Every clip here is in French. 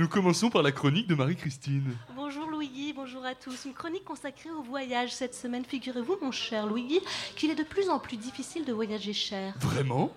Nous commençons par la chronique de Marie-Christine. Bonjour Louis-Guy, bonjour à tous. Une chronique consacrée au voyage cette semaine. Figurez-vous, mon cher Louis-Guy, qu'il est de plus en plus difficile de voyager cher. Vraiment?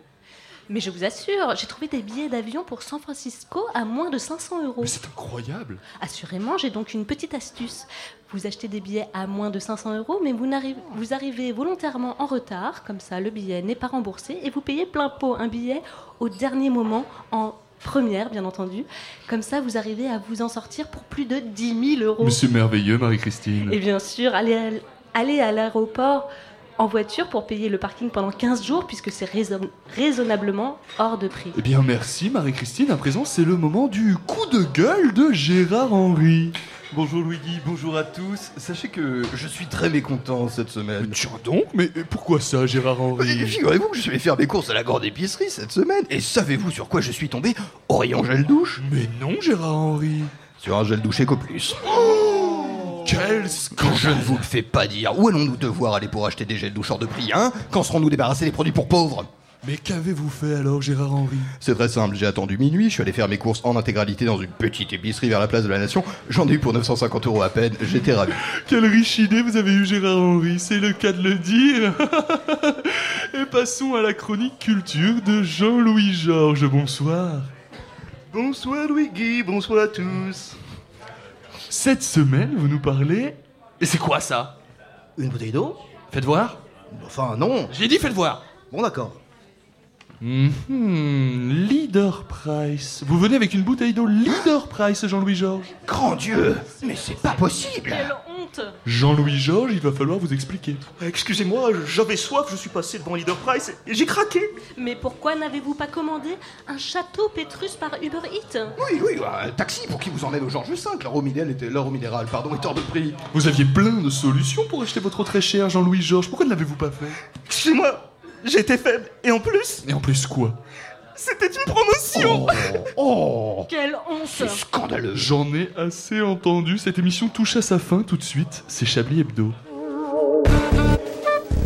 Mais je vous assure, j'ai trouvé des billets d'avion pour San Francisco à moins de 500 euros. Mais c'est incroyable Assurément, j'ai donc une petite astuce. Vous achetez des billets à moins de 500 euros, mais vous arrivez volontairement en retard, comme ça le billet n'est pas remboursé, et vous payez plein pot un billet au dernier moment, en première bien entendu. Comme ça, vous arrivez à vous en sortir pour plus de 10 000 euros. C'est merveilleux, Marie-Christine. Et bien sûr, aller à, à l'aéroport en voiture pour payer le parking pendant 15 jours, puisque c'est raison- raisonnablement hors de prix. Eh bien, merci Marie-Christine. À présent, c'est le moment du coup de gueule de Gérard Henry. Bonjour Louis-Guy, bonjour à tous. Sachez que je suis très mécontent cette Mais semaine. tiens donc, mais pourquoi ça, Gérard Mais Henry Figurez-vous que je suis allé faire mes courses à la grande épicerie cette semaine. Et savez-vous sur quoi je suis tombé? Au rayon gel douche Mais non, Gérard Henry. Sur un gel douche Eco Plus. Quel Quand scandale je ne vous le fais pas dire, où allons-nous devoir aller pour acheter des gels douche hors de prix, hein? Quand serons-nous débarrassés des produits pour pauvres? Mais qu'avez-vous fait alors, Gérard Henry? C'est très simple, j'ai attendu minuit, je suis allé faire mes courses en intégralité dans une petite épicerie vers la place de la Nation. J'en ai eu pour 950 euros à peine, j'étais ravi. Quelle riche idée vous avez eu, Gérard Henry, c'est le cas de le dire. Et passons à la chronique culture de Jean-Louis Georges. Bonsoir. Bonsoir Louis-Guy, bonsoir à tous. Cette semaine, vous nous parlez. Et c'est quoi ça? Une bouteille d'eau? Faites voir. Enfin non. J'ai dit faites voir. Bon d'accord. Mhm, Leader Price. Vous venez avec une bouteille d'eau Leader Price, Jean-Louis Georges. Grand Dieu Mais c'est pas possible Quelle honte Jean-Louis Georges, il va falloir vous expliquer. Excusez-moi, j'avais soif, je suis passé devant Leader Price et j'ai craqué. Mais pourquoi n'avez-vous pas commandé un château Pétrus par Uber Eats Oui, oui, un taxi pour qui vous emmène au Georges V. L'euro minéral était, l'euro minéral, pardon, est hors de prix. Vous aviez plein de solutions pour acheter votre eau très cher, Jean-Louis Georges. Pourquoi ne l'avez-vous pas fait? Excusez-moi, j'étais faible. Et en plus, Et en plus quoi? C'était une promotion. Oh, Quelle honte c'est scandaleux. J'en ai assez entendu. Cette émission touche à sa fin tout de suite. C'est Chablis Hebdo.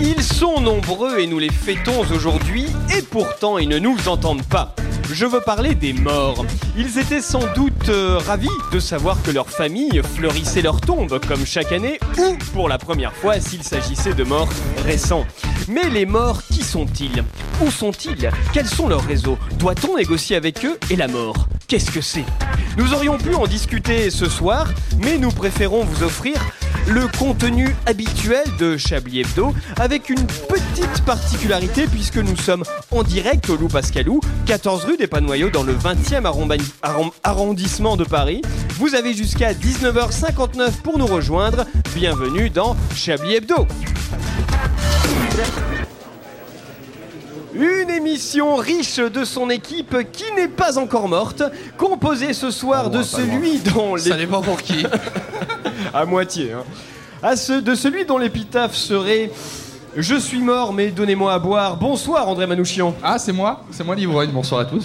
Ils sont nombreux et nous les fêtons aujourd'hui, et pourtant ils ne nous entendent pas. Je veux parler des morts. Ils étaient sans doute euh, ravis de savoir que leur famille fleurissait leur tombe comme chaque année, ou pour la première fois s'il s'agissait de morts récents. Mais les morts, qui sont-ils? Où sont-ils? Quels sont leurs réseaux? Doit-on négocier avec eux Et la mort? Qu'est-ce que c'est? Nous aurions pu en discuter ce soir, mais nous préférons vous offrir le contenu habituel de Chablis Hebdo avec une petite particularité puisque nous sommes en direct au Loup Pascalou, 14 rue des Panoyaux dans le 20e arromba- arrom- arrondissement de Paris. Vous avez jusqu'à 19h59 pour nous rejoindre. Bienvenue dans Chablis Hebdo. Une émission riche de son équipe qui n'est pas encore morte, composée ce soir de celui dont les... Ça dépend pour qui. à moitié. Hein. À ce, de celui dont l'épitaphe serait Je suis mort, mais donnez-moi à boire. Bonsoir, André Manouchian. Ah, c'est moi C'est moi l'ivrogne, bonsoir à tous.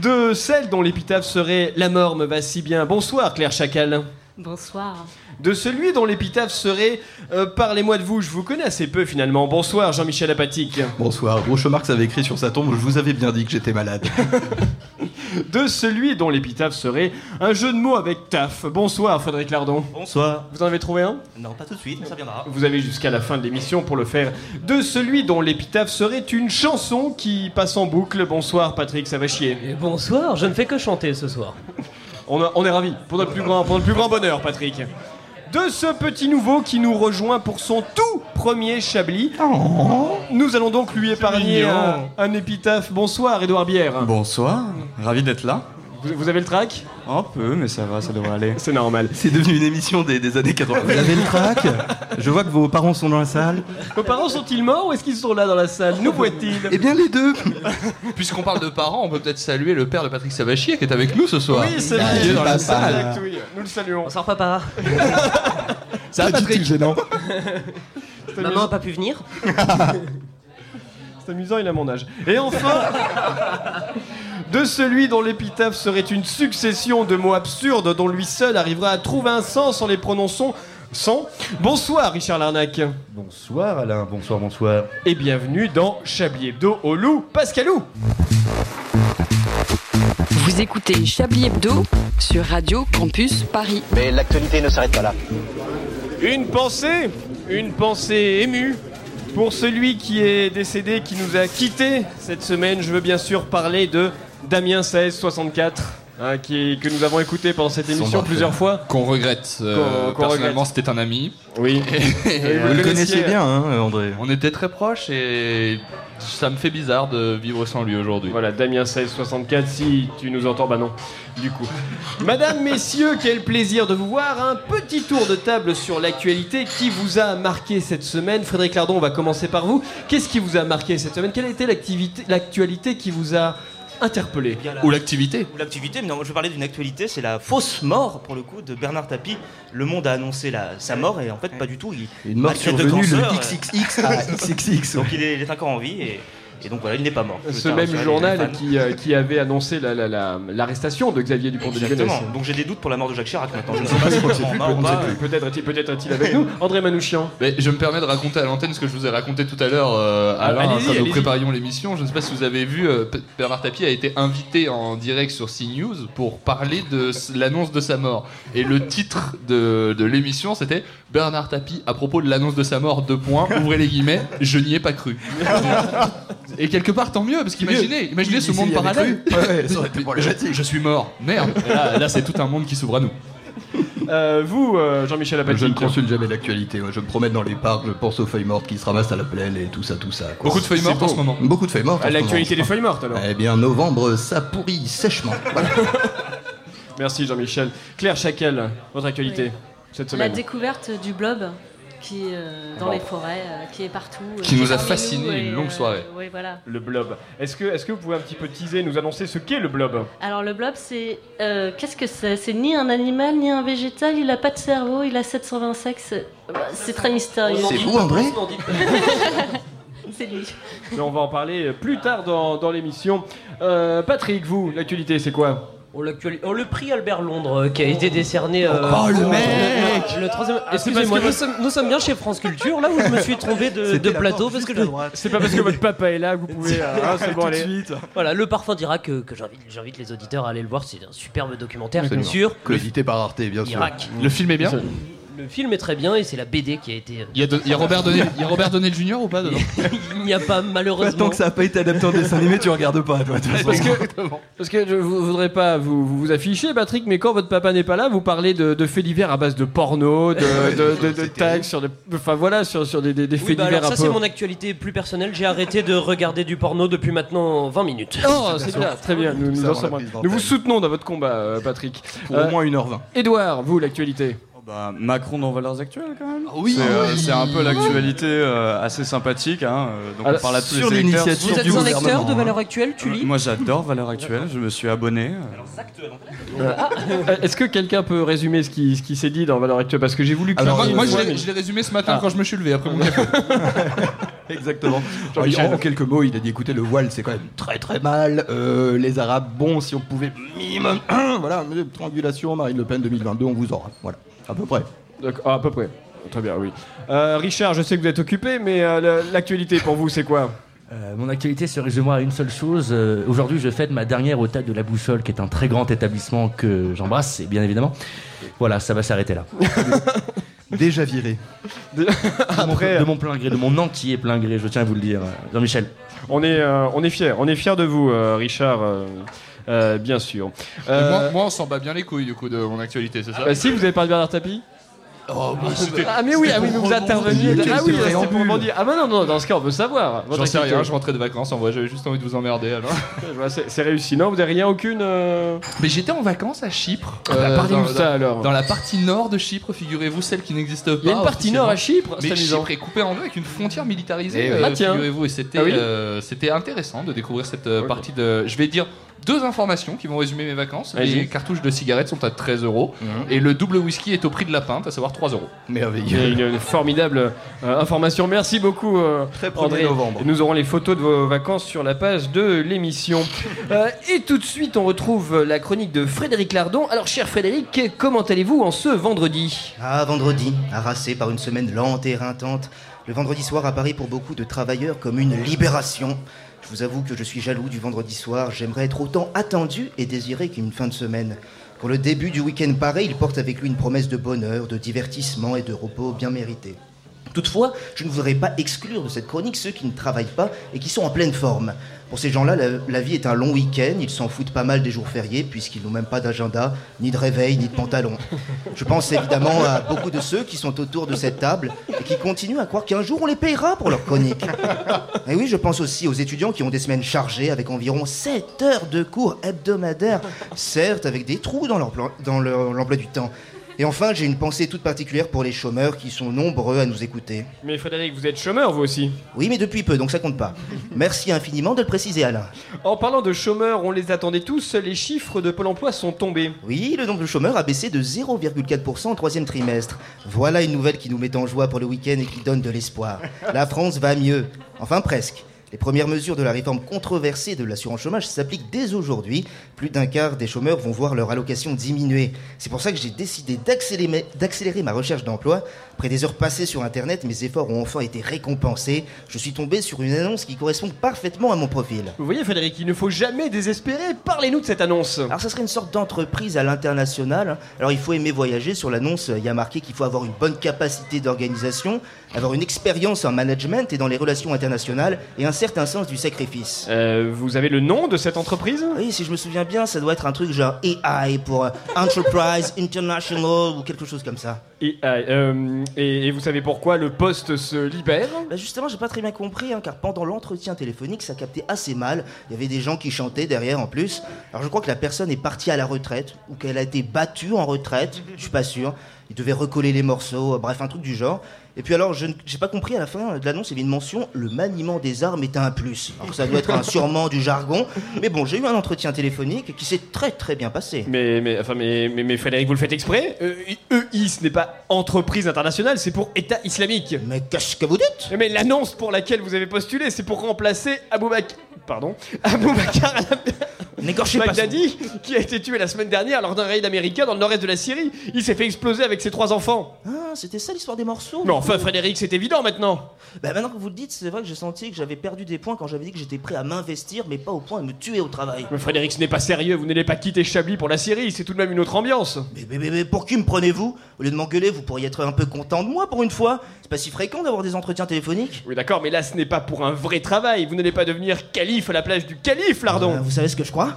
De celle dont l'épitaphe serait La mort me va si bien. Bonsoir, Claire Chacal. Bonsoir. De celui dont l'épitaphe serait euh, Parlez-moi de vous, je vous connais assez peu finalement. Bonsoir, Jean-Michel Apatique. Bonsoir, Groucho Marx avait écrit sur sa tombe, je vous avais bien dit que j'étais malade. De celui dont l'épitaphe serait Un jeu de mots avec taf. Bonsoir, Frédéric Lardon. Bonsoir. Vous en avez trouvé un? Non, pas tout de suite, mais ça viendra. Vous avez jusqu'à la fin de l'émission pour le faire. De celui dont l'épitaphe serait une chanson qui passe en boucle. Bonsoir Patrick, ça va chier? Et bonsoir, je ne fais que chanter ce soir. On, a- on est ravis. Pour notre, plus grand, pour notre plus grand bonheur, Patrick. De ce petit nouveau qui nous rejoint pour son tout premier Chablis. Nous allons donc lui épargner un épitaphe. Bonsoir, Édouard Bière. Bonsoir, ravi d'être là. Vous, vous avez le track Un peu, mais ça va, ça devrait aller. C'est normal. C'est devenu une émission des, des années 80. Vous avez le trac Je vois que vos parents sont dans la salle. Vos parents sont-ils morts ou est-ce qu'ils sont là dans la salle Nous voient-ils Eh bien, les deux. Puisqu'on parle de parents, on peut peut-être saluer le père de Patrick Savachier qui est avec nous ce soir. Oui, c'est Il est lui. dans la salle. Exact, oui. Nous le saluons. Bonsoir papa. Ça va, Patrick gênant. Maman a pas pu venir. C'est amusant, il a mon âge. Et enfin, de celui dont l'épitaphe serait une succession de mots absurdes dont lui seul arrivera à trouver un sens en les prononçant sans. Bonsoir, Richard Larnac. Bonsoir Alain, bonsoir, bonsoir. Et bienvenue dans Chablis Hebdo au loup, Pascalou. Vous écoutez Chablis Hebdo sur Radio Campus Paris. Mais l'actualité ne s'arrête pas là. Une pensée, une pensée émue pour celui qui est décédé, qui nous a quittés cette semaine. Je veux bien sûr parler de Damien 1664. Hein, qui, que nous avons écouté pendant cette émission plusieurs fois. Qu'on regrette. euh, Qu'on- qu'on personnellement, regrette. c'était un ami. Oui. Et, Et Vous le connaissiez- connaissiez bien, hein, André On était très proches et ça me fait bizarre de vivre sans lui aujourd'hui. Voilà, Damien 1664, si tu nous entends, bah non, du coup. Madame, messieurs, quel plaisir de vous voir. Un petit tour de table sur l'actualité qui vous a marqué cette semaine. Frédéric Lardon, on va commencer par vous. Qu'est-ce qui vous a marqué cette semaine? Quelle a été l'activité- l'actualité qui vous a interpellé Bien là. Ou l'activité. Ou l'activité, mais non, moi, je veux parler d'une actualité, c'est la fausse mort, pour le coup, de Bernard Tapie. Le Monde a annoncé la, sa mort, et en fait, pas du tout. Il, Une mort survenue le euh, XXX à XXX. Donc il est, il est encore en vie, et, et donc voilà, il n'est pas mort. Ce même journal qui, euh, qui avait annoncé la- la- la- l'arrestation de Xavier Dupont de Ligonnès. Exactement. Donc j'ai des doutes pour la mort de Jacques Chirac maintenant. Je ne sais pas si. Peut-être est-il peut-être est-il avec nous. André Manouchian. Mais je me permets de raconter à l'antenne ce que je vous ai raconté tout à l'heure, euh, Ah, Alain, allez-y, quand nous préparions l'émission. Je ne sais pas si vous avez vu, euh, Bernard Tapie a été invité en direct sur CNews pour parler de l'annonce de sa mort. Et le titre de, de l'émission, c'était Bernard Tapie à propos de l'annonce de sa mort, deux points, ouvrez les guillemets, je n'y ai pas cru. Et quelque part, tant mieux, parce qu'imaginez, imaginez ce monde parallèle. ouais, ouais, ça aurait été je, problématique. je suis mort, merde. Et là, là, c'est tout un monde qui s'ouvre à nous. Euh, vous, euh, Jean-Michel Apathy. Je ne consulte jamais l'actualité. moi. Je me promène dans les parcs, je pense aux feuilles mortes qui se ramassent à la plaine et tout ça, tout ça. quoi. Beaucoup de feuilles mortes en ce moment. Beaucoup de feuilles mortes. en ce L'actualité des feuilles mortes alors. Eh bien, novembre, ça pourrit sèchement. Voilà. Merci Jean-Michel. Claire Chakel, votre actualité cette La semaine. découverte du blob qui est euh, dans Bon. les forêts, euh, qui est partout. euh, Qui nous a nous une longue euh, soirée. Oui, voilà. Le blob. Est-ce que, est que vous pouvez un petit peu teaser, nous annoncer ce qu'est le blob Alors le blob, c'est euh, qu'est-ce que c'est? C'est ni un animal ni un végétal. Il a pas de cerveau. Il a 720 sexes. Euh, C'est très mystérieux. C'est vous, André? C'est lui. Mais on va en parler plus tard dans, dans l'émission. Euh, Patrick, vous, l'actualité, c'est quoi? Oh, l'actuali- oh, le prix Albert Londres euh, qui a été décerné. euh, Oh, le mec Le troisième. Ah, Excusez-moi, nous, sommes, nous sommes bien chez France Culture, là où je me suis trompé de, de plateau parce que je- C'est pas parce que votre papa est là que vous pouvez. euh, ah, c'est bon, Tout de allez. suite. Voilà, le parfum dira que, que j'invite, j'invite les auditeurs à aller le voir. C'est un superbe documentaire Absolument. sur Coédité par Arte, bien sûr. Irak. Le film est bien Le film est très bien et c'est la BD qui a été. euh, Il y a, de- il y a Robert Donel, il y a Robert Donel Jr. ou pas dedans Il n'y a pas malheureusement. Tant que ça n'a pas été adapté en dessin animé, tu regardes pas, toi. de. Parce que, parce que je vous- voudrais pas vous, vous, vous afficher, Patrick, mais quand votre papa n'est pas là, vous parlez de, de faits divers à base de porno, de, de, de, de tags sur des, enfin voilà, sur, sur des, des, des Oui, faits bah divers alors un ça c'est mon actualité plus personnelle. J'ai arrêté de regarder du porno depuis maintenant 20 minutes. Oh, c'est bien, très bien. Nous, vous soutenons dans votre combat, euh, Patrick. Pour au moins 1h20. Edouard, vous, l'actualité Bah, Macron dans Valeurs Actuelles quand même. oui. C'est euh, Oui. c'est un peu l'actualité euh, assez sympathique. Hein. euh, Donc Alors, on parle à tous sur les l'initiative Vous êtes du un lecteur de. Valeurs Actuelles Tu lis Moi j'adore Valeurs Actuelles, je me suis abonné. Euh, Est-ce que quelqu'un peut résumer ce qui, ce qui s'est dit dans Valeur Actuelle Parce que j'ai voulu Alors, moi, je l'ai mais- je l'ai résumé ce matin Ah. quand je me suis levé après mon café. Exactement. Jean-Michel. En, en quelques mots, il a dit écoutez, le voile, c'est quand même très très mal. Euh, les Arabes, bon, si on pouvait minimum. voilà, triangulation, Marine Le Pen 2022, on vous aura. Voilà, à peu près. D'accord, ah, à peu près. Très bien, oui. Euh, Richard, je sais que vous êtes occupé, mais euh, l'actualité pour vous, c'est quoi? Euh, mon actualité se résume à une seule chose. Euh, Aujourd'hui, je fête ma dernière au Théâtre de la Boussole, qui est un très grand établissement que j'embrasse, et bien évidemment. Voilà, ça va s'arrêter là. Déjà viré. De Après- de mon plein gré, de mon entier plein gré, je tiens à vous le dire. Jean-Michel. On est, euh, on est fiers, on est fiers de vous, euh, Richard, euh, bien sûr. Euh, Moi, moi, on s'en bat bien les couilles du coup de mon actualité, c'est ça bah, si vous avez parlé de Bernard Tapie Oh, bah, c'était- Ah mais oui, c'était ah oui, pour mais vous interveniez. rebondir. Ah oui, C'était c'était pour préambule. rebondir. Ah bah non, non, dans ce cas, on veut savoir. Votre J'en sais activité. rien, je rentrais de vacances en vrai, j'avais juste envie de vous emmerder alors. Je vois, C'est c'est réussi. Non, vous avez rien, aucune. euh, Mais j'étais en vacances à Chypre. Ah bah, parlez-nous dans, de ça, dans- alors. Dans la partie nord de Chypre, figurez-vous, celle qui n'existe pas. Il y a une partie nord à Chypre, c'est Mais amusant. Chypre est coupée en deux avec une frontière militarisée. Eh oui. euh, Ah, tiens. figurez-vous, et c'était Ah oui euh, c'était intéressant de découvrir cette euh, partie de. Je vais dire deux informations qui vont résumer mes vacances. Les cartouches de cigarettes sont à 13 euros Mhm. et le double whisky est au prix de la pinte, à savoir 3 euros. A une, une formidable euh, information. Merci beaucoup, euh, André. novembre. Nous aurons les photos de vos vacances sur la page de l'émission. Euh, et tout de suite, on retrouve la chronique de Frédéric Lardon. Alors, cher Frédéric, comment allez-vous en ce vendredi? Ah, vendredi, harassé par une semaine lente et éreintante, le vendredi soir apparaît pour beaucoup de travailleurs comme une libération. Je vous avoue que je suis jaloux du vendredi soir, j'aimerais être autant attendu et désiré qu'une fin de semaine. Pour le début du week-end pareil, il porte avec lui une promesse de bonheur, de divertissement et de repos bien mérité. Toutefois, je ne voudrais pas exclure de cette chronique ceux qui ne travaillent pas et qui sont en pleine forme. Pour ces gens-là, la, vie est un long week-end, ils s'en foutent pas mal des jours fériés puisqu'ils n'ont même pas d'agenda, ni de réveil, ni de pantalon. Je pense évidemment à beaucoup de ceux qui sont autour de cette table et qui continuent à croire qu'un jour on les payera pour leur chronique. Et oui, je pense aussi aux étudiants qui ont des semaines chargées avec environ 7 heures de cours hebdomadaires, certes avec des trous dans leur plan- dans leur- l'emploi du temps. Et enfin, j'ai une pensée toute particulière pour les chômeurs qui sont nombreux à nous écouter. Mais Frédéric, vous êtes chômeur, vous aussi Oui, mais depuis peu, donc ça compte pas. Merci infiniment de le préciser, Alain. En parlant de chômeurs, on les attendait tous, les chiffres de Pôle emploi sont tombés. Oui, le nombre de chômeurs a baissé de 0,4% au troisième trimestre. Voilà une nouvelle qui nous met en joie pour le week-end et qui donne de l'espoir. La France va mieux. Enfin, presque. Les premières mesures de la réforme controversée de l'assurance chômage s'appliquent dès aujourd'hui. Plus d'un quart des chômeurs vont voir leur allocation diminuer. C'est pour ça que j'ai décidé d'accélérer ma recherche d'emploi. Après des heures passées sur Internet, mes efforts ont enfin été récompensés. Je suis tombé sur une annonce qui correspond parfaitement à mon profil. Vous voyez, Frédéric, il ne faut jamais désespérer. Parlez-nous de cette annonce. Alors, ça serait une sorte d'entreprise à l'international. Alors, il faut aimer voyager. Sur l'annonce, il y a marqué qu'il faut avoir une bonne capacité d'organisation, avoir une expérience en management et dans les relations internationales, et un certain sens du sacrifice. Euh, vous avez le nom de cette entreprise? Oui, si je me souviens bien, ça doit être un truc genre AI pour euh, Enterprise International ou quelque chose comme ça. Et, euh, et- et vous savez pourquoi le poste se libère? Bah justement, j'ai pas très bien compris, hein, car pendant l'entretien téléphonique, ça captait assez mal. Il y avait des gens qui chantaient derrière en plus. Alors je crois que la personne est partie à la retraite, ou qu'elle a été battue en retraite, je suis pas sûr. Il devait recoller les morceaux, euh, bref, un truc du genre. Et puis alors, je n- j'ai pas compris à la fin de l'annonce, il y avait une mention le maniement des armes est un plus. Alors ça doit être un sûrement du jargon. Mais bon, j'ai eu un entretien téléphonique qui s'est très très bien passé. mais, mais, enfin, mais, mais, mais Frédéric, vous le faites exprès? Euh, EI, ce n'est pas entreprise internationale, c'est pour État islamique. Mais qu'est-ce que vous dites? Mais l'annonce pour laquelle vous avez postulé, c'est pour remplacer Aboubakar... Pardon Aboubakar N'égorchez pas Baghdadi, qui a été tué la semaine dernière lors d'un raid américain dans le nord-est de la Syrie. Il s'est fait exploser avec ses trois enfants. Ah, c'était ça l'histoire des morceaux Mais enfin, Frédéric, c'est évident maintenant. Bah maintenant que vous le dites, c'est vrai que j'ai senti que j'avais perdu des points quand j'avais dit que j'étais prêt à m'investir, mais pas au point de me tuer au travail. Mais Frédéric, ce n'est pas sérieux, vous n'allez pas quitter Chablis pour la Syrie, c'est tout de même une autre ambiance. Mais, mais, mais- mais pour qui me prenez-vous? Au lieu de m'engueuler, vous pourriez être un peu content de moi pour une fois. C'est pas si fréquent d'avoir des entretiens téléphoniques. Oui d'accord, mais là ce n'est pas pour un vrai travail, vous n'allez pas devenir calife à la place du calife, Lardon. Euh, vous savez ce que je crois?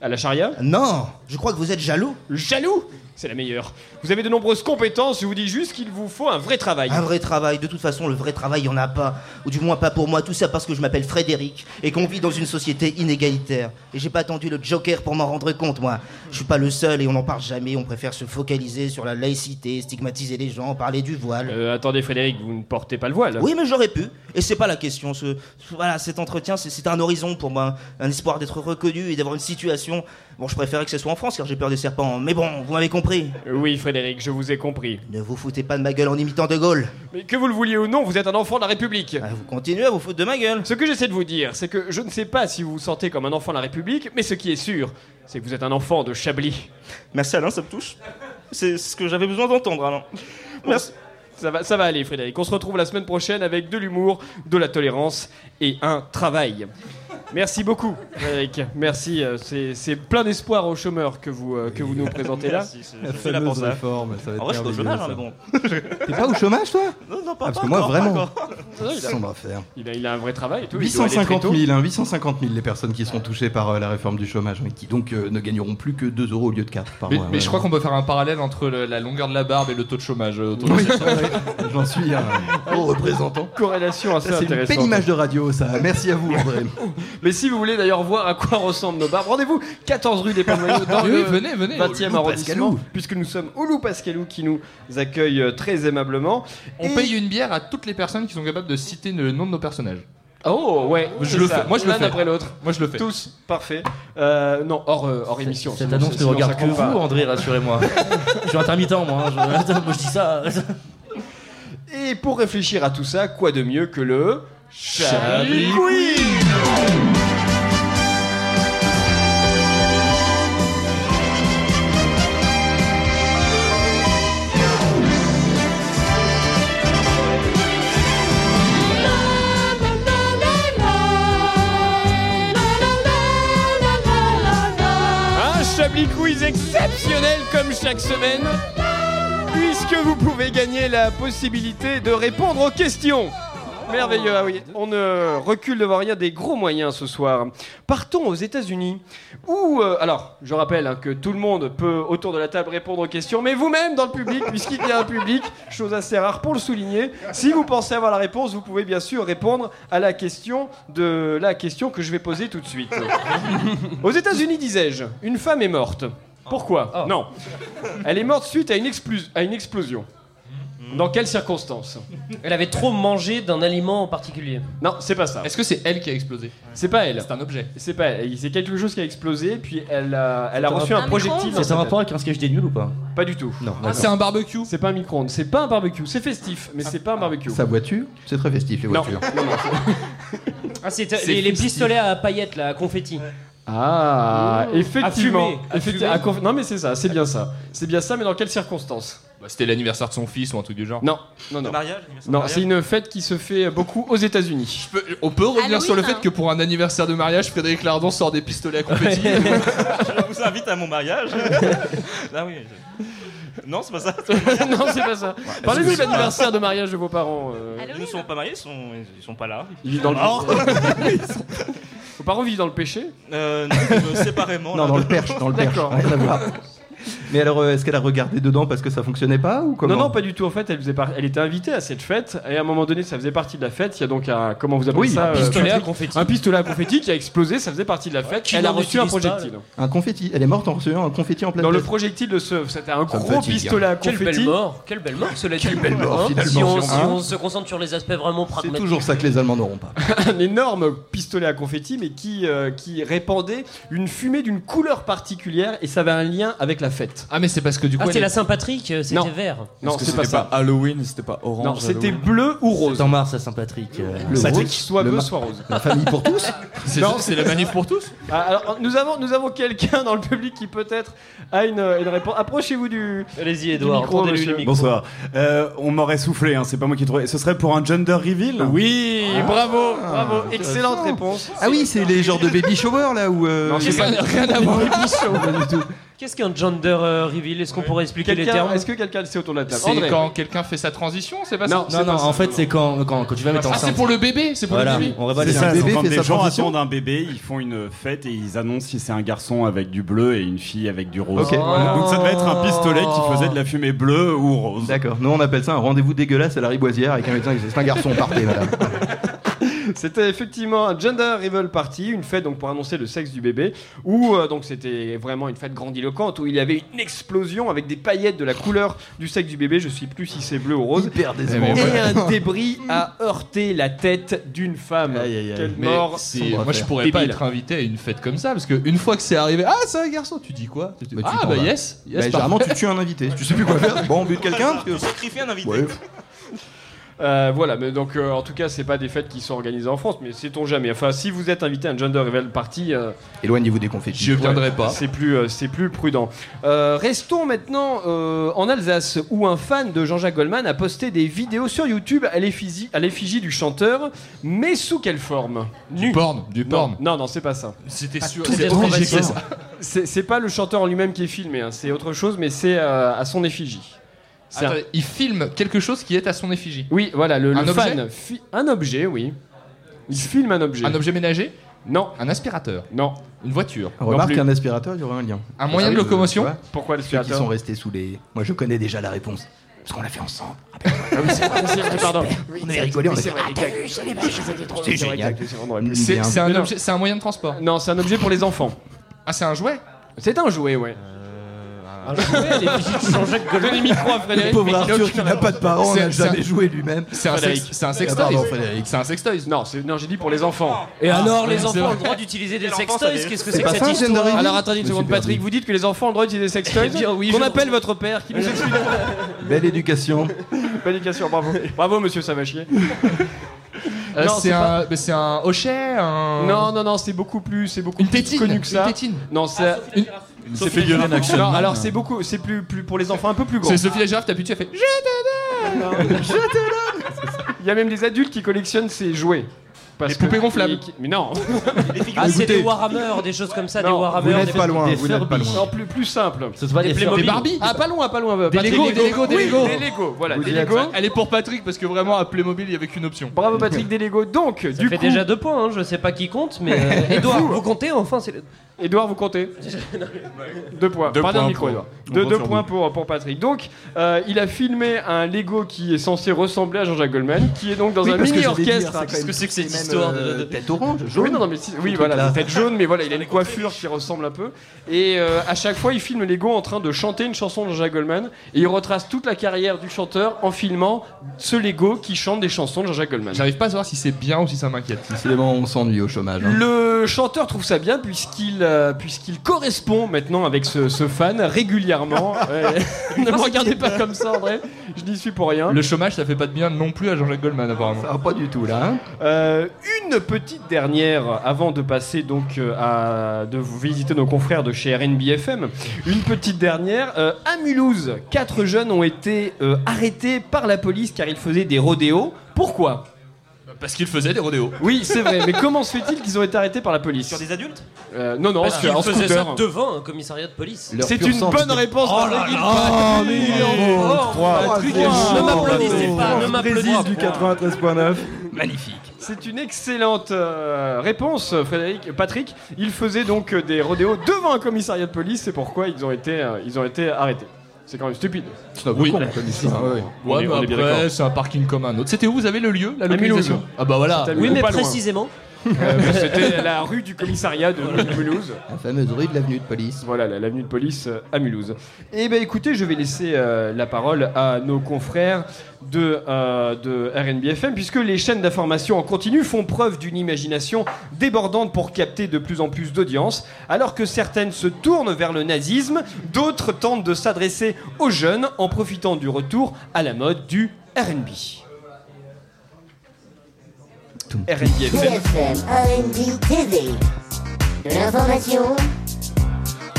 À la charia? Non, je crois que vous êtes jaloux. Jaloux C'est la meilleure. Vous avez de nombreuses compétences, je vous dis juste qu'il vous faut un vrai travail. Un vrai travail, de toute façon, le vrai travail, il y en a pas. Ou du moins pas pour moi, tout ça parce que je m'appelle Frédéric et qu'on vit dans une société inégalitaire. Et j'ai pas attendu le Joker pour m'en rendre compte, moi. Je suis pas le seul et on n'en parle jamais, on préfère se focaliser sur la laïcité, stigmatiser les gens, parler du voile. Euh, attendez Frédéric, vous ne portez pas le voile. Oui, mais j'aurais pu. Et c'est pas la question. Ce, voilà, cet entretien, c'est un horizon pour moi, un espoir d'être reconnu et d'avoir une situation. Bon, je préférais que ce soit en France car j'ai peur des serpents. Mais bon, vous m'avez compris. Oui Frédéric, je vous ai compris. Ne vous foutez pas de ma gueule en imitant De Gaulle. Mais que vous le vouliez ou non, vous êtes un enfant de la République. Ah, vous continuez à vous foutre de ma gueule. Ce que j'essaie de vous dire, c'est que je ne sais pas si vous vous sentez comme un enfant de la République, mais ce qui est sûr, c'est que vous êtes un enfant de Chablis. Merci Alain, ça me touche. C'est ce que j'avais besoin d'entendre, Alain. Merci. Ça va, ça va aller Frédéric. On se retrouve la semaine prochaine avec de l'humour, de la tolérance et un travail. Merci beaucoup, Eric. Merci. euh, C'est c'est plein d'espoir aux chômeurs que vous, euh, que vous nous présentez là. Merci, c'est- La je suis là pour ça. réforme, ça va être En vrai, je suis au merveilleux, chômage, hein, ça. mais bon. T'es pas au chômage, toi? Non, non, pas, Ah, parce pas que moi, encore, vraiment. encore. Il, a, il a- il a un vrai travail et tout. il doit aller très 850 tôt. 000, hein, 850 000 les personnes qui seront touchées par euh, la réforme du chômage, hein, qui donc euh, ne gagneront plus que 2 euros au lieu de 4 par Mais, mois. mais ouais. je crois qu'on peut faire un parallèle entre le- la longueur de la barbe et le taux de chômage. euh, autour de Oui, cette- ouais, j'en suis un gros représentant. Corrélation assez C'est une intéressante. belle image de radio, ça. Merci à vous, André. Mais si vous voulez d'ailleurs voir à quoi ressemblent nos barbes, rendez-vous 14 rue des Palmes-Noyaux dans Oui, le venez, venez. 20e Au Loup arrondissement, Pascalou. puisque nous sommes au Loup Pascalou qui nous accueille euh, très aimablement. On Et- paye une bière à toutes les personnes qui sont capables de citer le nom de nos personnages. Oh ouais, Je le ça. fais. Moi, je le L'un fais. après l'autre. Moi, je le fais. Tous, parfait. Euh, non, hors, euh, hors émission. Cette annonce ne regarde que vous, André, rassurez-moi. je suis intermittent, moi. hein, Je... Attends, moi, je dis ça. Et pour réfléchir à tout ça, quoi de mieux que le Chablis Quiz Exceptionnel comme chaque semaine, puisque vous pouvez gagner la possibilité de répondre aux questions. Merveilleux, ah oui. On ne recule devant rien des gros moyens ce soir. Partons aux États-Unis, où, euh, alors, je rappelle hein, que tout le monde peut autour de la table répondre aux questions, mais vous-même dans le public, puisqu'il y a un public, chose assez rare pour le souligner. Si vous pensez avoir la réponse, vous pouvez bien sûr répondre à la question de la question que je vais poser tout de suite. Aux États-Unis, disais-je, une femme est morte. Pourquoi? Non. Elle est morte suite à une, explu- à une explosion. Dans quelles circonstances Elle avait trop mangé d'un aliment en particulier. Non, c'est pas ça. Est-ce que c'est elle qui a explosé? C'est pas elle. C'est un objet. C'est pas elle. C'est quelque chose qui a explosé, puis elle a, elle a C'est un reçu un micro-ondes projectile. C'est un rapport avec un sketch des nuls ou pas? Pas du tout. Non, Ah, c'est un barbecue? C'est pas un micro-ondes. C'est pas un barbecue. C'est festif, mais c'est pas un barbecue. Sa voiture C'est très festif, les Non, voitures. non, non. Ah, c'est les, pistolets à paillettes, là, à confetti. Ah, effectivement. À fumer, à Effecti- fumer. à conf- Non, mais c'est ça. C'est bien ça. C'est bien ça, mais dans quelles circonstances? Bah, C'était l'anniversaire de son fils ou un truc du genre. Non, non, non. Le mariage l'anniversaire de Non, mariage c'est une fête qui se fait beaucoup aux États-Unis. Je peux- on peut revenir Halloween, sur le fait hein. que pour un anniversaire de mariage, Frédéric Lardon sort des pistolets à confetti. Je vous invite à mon mariage. ah oui. je- Non, c'est pas ça. non, c'est pas ça. Parlez-nous de l'anniversaire de mariage de vos parents. euh, Ils ne sont pas mariés, ils sont, ils sont pas là. Ils vivent dans le morts. Vos parents vivent dans le péché Euh, non, euh, séparément. Non, là. dans le perche, dans le perche. D'accord. rien à voir. Mais alors, euh, est-ce qu'elle a regardé dedans parce que ça fonctionnait pas ou comment Non, non, pas du tout. En fait, elle, faisait par- elle était invitée à cette fête et à un moment donné, ça faisait partie de la fête. Il y a donc un, comment vous appelez Oui, ça un euh, pistolet à confetti. Un pistolet à confetti qui a explosé, ça faisait partie de la fête. Elle a reçu un pas, projectile. Un confetti. Elle est morte en recevant un confetti en pleine Dans le projectile de ce, c'était un gros pistolet à Quelle confetti. belle mort Quelle belle mort, cela dit. Quelle belle mort, Hein finalement. Si, on, si Hein on se concentre sur les aspects vraiment C'est pragmatiques. toujours ça que les Allemands n'auront pas. un énorme pistolet à confetti, mais qui, euh, qui répandait une fumée d'une couleur particulière et ça avait un lien avec la fête. Ah, mais c'est parce que du coup. Ah, c'était la Saint-Patrick, euh, c'était Non. vert. Non, c'est pas ça. Halloween, c'était pas orange. Non, c'était bleu ou rose. C'est en mars à Saint-Patrick. euh, Le Patrick, rose, soit le bleu, ma- soit rose. La famille pour tous C'est Non. c'est la manif pour tous Ah, alors, nous avons, nous avons quelqu'un dans le public qui peut-être a une, une réponse. Approchez-vous du. Allez-y, du Edouard, micro, tendez-lui monsieur. le micro. Bonsoir. Euh, on m'aurait soufflé, hein, c'est pas moi qui trouvais. Ce serait pour un gender reveal Oui, bravo, Ah, bravo, excellente réponse. Ah oui, c'est les genres de baby shower là où. euh, Non, c'est pas. pas- Rien à voir. Pas du tout. Qu'est-ce qu'un gender euh, reveal? Est-ce qu'on pourrait expliquer les Quelqu'un, termes? est-ce que quelqu'un le sait autour de la table? C'est André. quand quelqu'un fait sa transition, c'est pas Non, ça? Non, non, en fait, c'est quand, quand, quand tu vas mettre Ah, enceinte. c'est pour le bébé, c'est pour Voilà, le bébé. on va C'est les ça, un c'est bébé quand fait des sa gens transition attendent un bébé, ils font une fête et ils annoncent si c'est un garçon avec du bleu et une fille avec du rose. Ok, voilà. Donc ça devait être un pistolet qui faisait de la fumée bleue ou rose. D'accord. Nous on appelle ça un rendez-vous dégueulasse à la riboisière avec un médecin qui dit c'est un garçon, partez madame. C'était effectivement un gender reveal party, une fête donc pour annoncer le sexe du bébé, où euh, donc c'était vraiment une fête grandiloquente où il y avait une explosion avec des paillettes de la couleur du sexe du bébé. Je sais plus si c'est bleu ou rose. Hyper décevant. Et un débris a heurté la tête d'une femme. Aïe, aïe, aïe. Quelle Mais mort c'est- moi je pourrais pas Débile. être invité à une fête comme ça parce que une fois que c'est arrivé, ah c'est un garçon, tu dis quoi? Tu Bah, tu Ah t'en bah vas. yes, yes. Bah, généralement tu tues un invité. Tu sais plus quoi faire. Bon, on bute quelqu'un parce que. Sacrifier un invité. Ouais. Euh, voilà, mais donc euh, en tout cas, c'est pas des fêtes qui sont organisées en France, mais sait-on jamais. Enfin, si vous êtes invité à un gender reveal party, euh, Éloignez-vous des confettis. Je viendrai ouais, pas. C'est plus, euh, c'est plus prudent. Euh, restons maintenant euh, en Alsace, où un fan de Jean-Jacques Goldman a posté des vidéos sur YouTube à l'effigie, à l'effigie du chanteur, mais sous quelle forme Du porn, du Non, porn. Non, non, c'est pas ça. C'était sûr. tout c'est pas le chanteur en lui-même qui est filmé, hein, c'est autre chose, mais c'est euh, à son effigie. C'est un- il filme quelque chose qui est à son effigie. Oui, voilà, le, Un le objet fan. fi- un objet, oui. Il filme un objet. Un objet ménager Non. Un aspirateur Non. Une voiture Remarque plus. qu'un aspirateur, il y aurait un lien. Un moyen de Ah oui, locomotion Pourquoi Ceux qui l'aspirateur sont restés sous les. Moi, je connais déjà la réponse. Parce qu'on l'a fait ensemble. Ah oui, c'est vrai, c'est vrai, pardon. On avait rigolé, on a c'est fait. Ah, c'est génial. un, objet- moyen de transport. Non, c'est un objet pour les enfants. Ah, c'est un jouet? C'est un jouet, ouais. Un jouet à l'effigie de Jean-Jacques Goldman. Donnez le micro à Le Frédéric. pauvre Arthur qui n'a pas de parents, C'est- n'a c'est jamais un- joué lui-même. C'est un, Frédéric. sex- c'est un Ah, sextoy. pardon, Frédéric. C'est un sextoy. Non, c'est- non j'ai dit pour les enfants. Et alors, les c'est enfants ont le droit d'utiliser des sextoys Qu'est-ce que C'est c'est que pas cette histoire Alors attendez une Monsieur seconde. Patrick, vous dites que les enfants ont le droit d'utiliser des sextoys oui, Qu'on je- appelle votre père qui nous explique. Belle éducation. Belle éducation, bravo. Bravo, monsieur Savachier. Euh, Non, c'est c'est un, mais c'est un hochet, un. Non, non, non, c'est beaucoup plus, c'est beaucoup Une plus tétine. connu que ça. Une tétine. Non, c'est une. C'est figuré en action. Non, alors c'est beaucoup, c'est plus, plus pour les enfants un peu plus grand. C'est Sophie la girafe, t'appuies dessus, elle fait. Il y a même des adultes qui collectionnent ces jouets. Parce Les poupées que- gonflables. qui- Mais non. Ah, c'est des Warhammer, des choses comme ça, des Non, Warhammer. vous n'êtes des- pas loin, des vous n'êtes pas Furby. loin. Non, plus, plus simple. Ce sont pas des Playmobil. Des Barbie Ah, pas loin, pas loin. Des Patrick. Lego, des Lego, des Oui, Lego. Des Lego, voilà, Vous des y êtes. Lego. Elle est pour Patrick parce que vraiment à Playmobil il y avait qu'une option. Bravo Patrick des Lego. Donc, Ça du fait coup, déjà deux points, hein, je sais pas qui compte, mais. euh, Edouard, vous comptez enfin c'est le- Edouard, vous comptez Deux points. Deux Pardon, points micro, pour- Deux, points pour, pour Patrick. Donc, euh, il a filmé un Lego qui est censé ressembler à Jean-Jacques Goldman, qui est donc dans Oui, un parce que mini j'allais dire, orchestre. c'est quand Qu'est-ce que c'est que cette histoire de- euh, de- Tête orange, Oui, non, non, mais si- oui, voilà, là. la tête jaune, mais voilà, il a une coiffure qui ressemble un peu. Et euh, à chaque fois, il filme Lego en train de chanter une chanson de Jean-Jacques Goldman. Et il retrace toute la carrière du chanteur en filmant ce Lego qui chante des chansons de Jean-Jacques Goldman. J'arrive pas à savoir si c'est bien ou si ça m'inquiète. Décidément, on s'ennuie au chômage. hein. Le chanteur trouve ça bien puisqu'il euh, puisqu'il correspond maintenant avec ce, ce fan régulièrement. Ne me regardez pas comme ça, André. Je n'y suis pour rien. Le chômage ça fait pas de bien non plus à Jean-Jacques Goldman apparemment. Ça va pas du tout là. hein. Euh, une petite dernière avant de passer donc euh, à de vous visiter nos confrères de chez RNBFM. Une petite dernière euh, à Mulhouse, quatre jeunes ont été euh, arrêtés par la police car ils faisaient des rodéos. Pourquoi? Parce qu'il faisait des rodéos. Oui, c'est vrai. mais comment se fait-il qu'ils ont été arrêtés par la police Sur des adultes Euh, Non, non, Parce sur- qu'il en faisait ça devant un commissariat de police. Leur C'est pur une sang, bonne c'était- réponse. Oh là Patrick. là, Patrick, mais oh, Patrick, trois, oh, Ne m'applaudissez pas, ne m'applaudissez Brésil du 93.9. Magnifique. C'est une excellente euh, réponse, Frédéric. Patrick, il faisait donc euh, des rodéos devant un commissariat de police, c'est pourquoi ils ont été, euh, ils ont été arrêtés. C'est quand même stupide. Oui. Con, comme ça, ouais, ouais. On Ouais, est- mais on est bien après, d'accord. c'est un parking comme un autre. C'était où Vous avez le lieu La localisation? Ah bah voilà. C'est Oui, Ou mais loin. Euh, bah, C'était la rue du commissariat de Mulhouse. La fameuse rue de l'avenue de police. Voilà, la- l'avenue de police euh, à Mulhouse. Et ben écoutez, je vais laisser euh, la parole à nos confrères de, euh, de RNBFM, puisque les chaînes d'information en continu font preuve d'une imagination débordante pour capter de plus en plus d'audience. Alors que certaines se tournent vers le nazisme, d'autres tentent de s'adresser aux jeunes en profitant du retour à la mode du TFM, R&B TV. De l'information,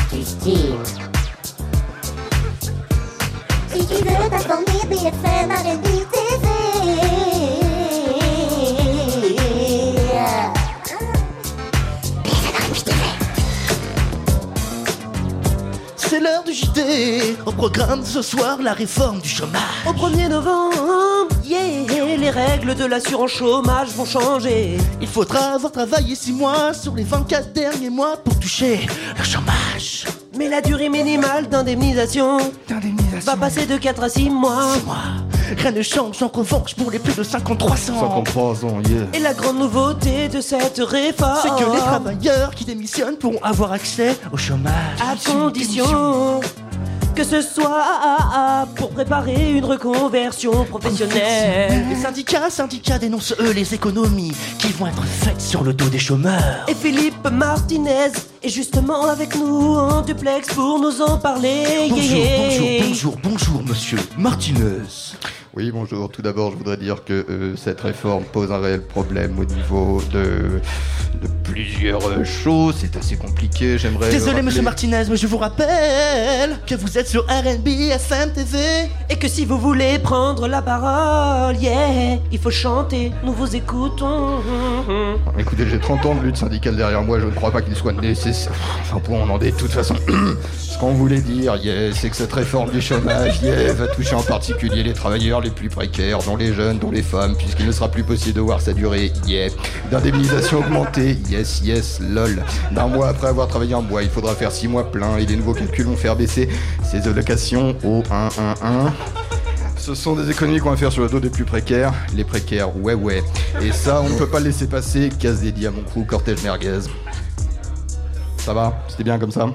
du style. Si tu veux t'informer, BFM, R&B TV. C'est l'heure du JT. Au programme ce soir, la réforme du chômage. Au 1er novembre, yeah, les règles de l'assurance chômage vont changer. Il faudra avoir travaillé 6 mois sur les 24 derniers mois pour toucher le chômage. Mais la durée minimale d'indemnisation va passer de 4 à 6 mois. Rien ne change en revanche pour les plus de 53 ans. 53 ans, yeah. Et la grande nouveauté de cette réforme, C'est que les travailleurs qui démissionnent pourront avoir accès au chômage. à condition que ce soit pour préparer une reconversion professionnelle. Les syndicats, syndicats dénoncent eux les économies qui vont être faites sur le dos des chômeurs. Et Philippe Martinez, est justement avec nous en duplex pour nous en parler. Bonjour, Yeah, bonjour, yeah. bonjour, bonjour, monsieur Martinez. Oui, bonjour. Tout d'abord, je voudrais dire que euh, cette réforme pose un réel problème au niveau de, de plusieurs euh, choses. C'est assez compliqué. J'aimerais. Désolé, rappeler. monsieur Martinez, mais je vous rappelle que vous êtes sur RB FM TV. Et que si vous voulez prendre la parole, yeah, il faut chanter, nous vous écoutons. Écoutez, j'ai 30 ans de lutte syndicale derrière moi, je ne crois pas qu'il soit nécessaire. Enfin, pour en est de toute façon. Ce qu'on voulait dire, yeah, c'est que cette réforme du chômage, yeah, va toucher en particulier les travailleurs les plus précaires, dont les jeunes, dont les femmes, puisqu'il ne sera plus possible de voir sa durée, yeah. D'indemnisation augmentée, yes, yes, lol. D'un mois après avoir travaillé en bois, il faudra faire 6 mois pleins et les nouveaux calculs vont faire baisser ces allocations au 1, 1, 1. Ce sont des économies qu'on va faire sur le dos des plus précaires. Les précaires, ouais, ouais. Et ça, on ne peut pas le laisser passer. Casse à mon crew, cortège merguez. Ça va C'était bien comme ça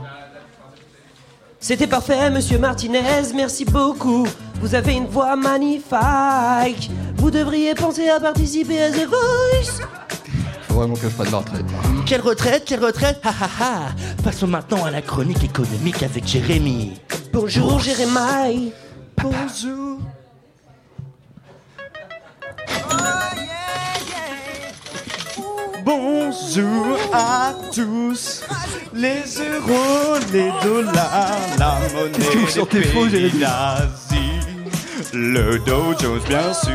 C'était parfait, monsieur Martinez, merci beaucoup. Vous avez une voix magnifique. Vous devriez penser à participer à The Voice. Faut vraiment que je prenne ma retraite. Quelle retraite, quelle retraite? Ha ha ha Passons maintenant à la chronique économique avec Jérémy. Bonjour, Jérémy. Bonjour. Bonjour à tous, les euros, les dollars, la monnaie faux, pays d'Asie. Le Dow Jones bien sûr,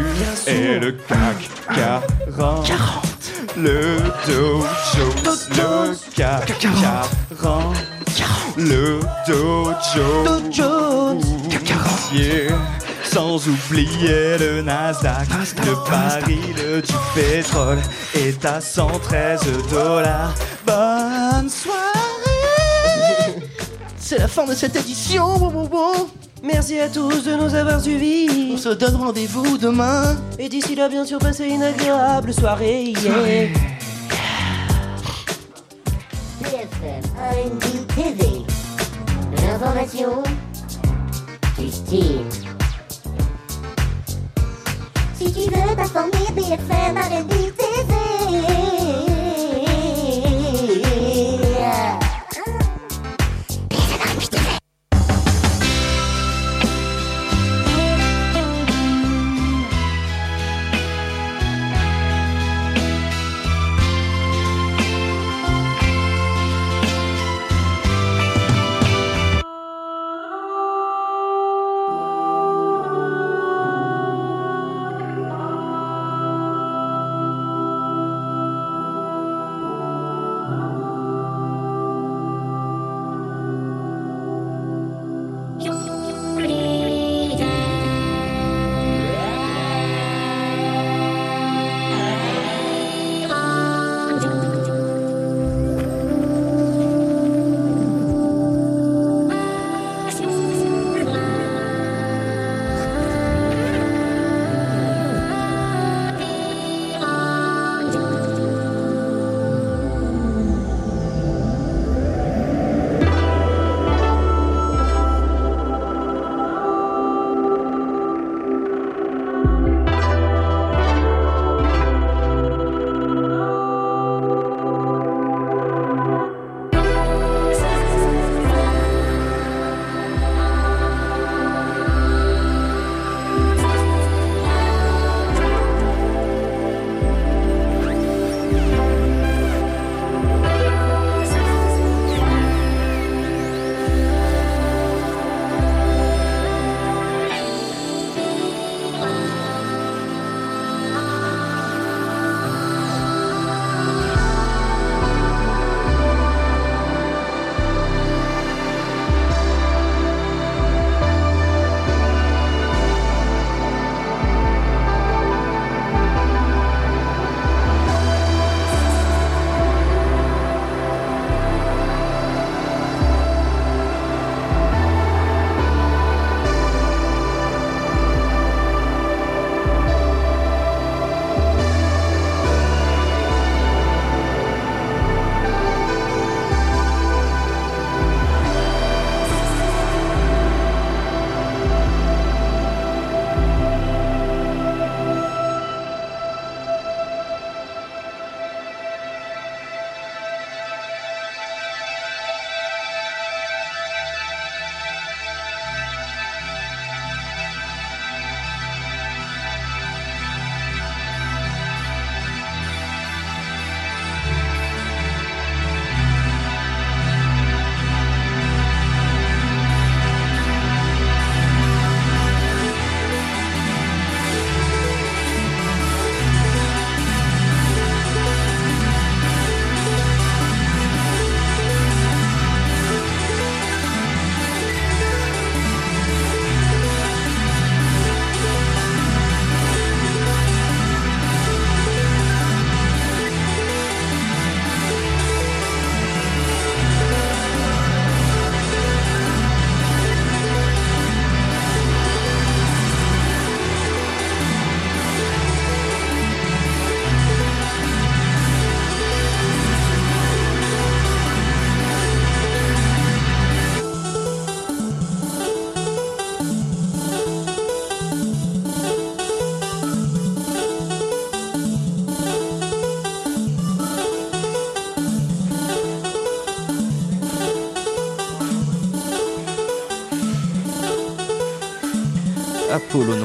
et le CAC 40. Le Dow Jones, le CAC 40. Le Dow Jones, yeah. Sans oublier le Nasdaq, le baril du pétrole est à 113 dollars. Bonne soirée C'est la fin de cette édition. Bon, bon, bon. Merci à tous de nous avoir suivis. On se donne rendez-vous demain. Et d'ici là, bien sûr, passez une agréable soirée. yeah. BFM R&B TV. De l'information, du style. Si tu veux t'informer, BFM R&B TV.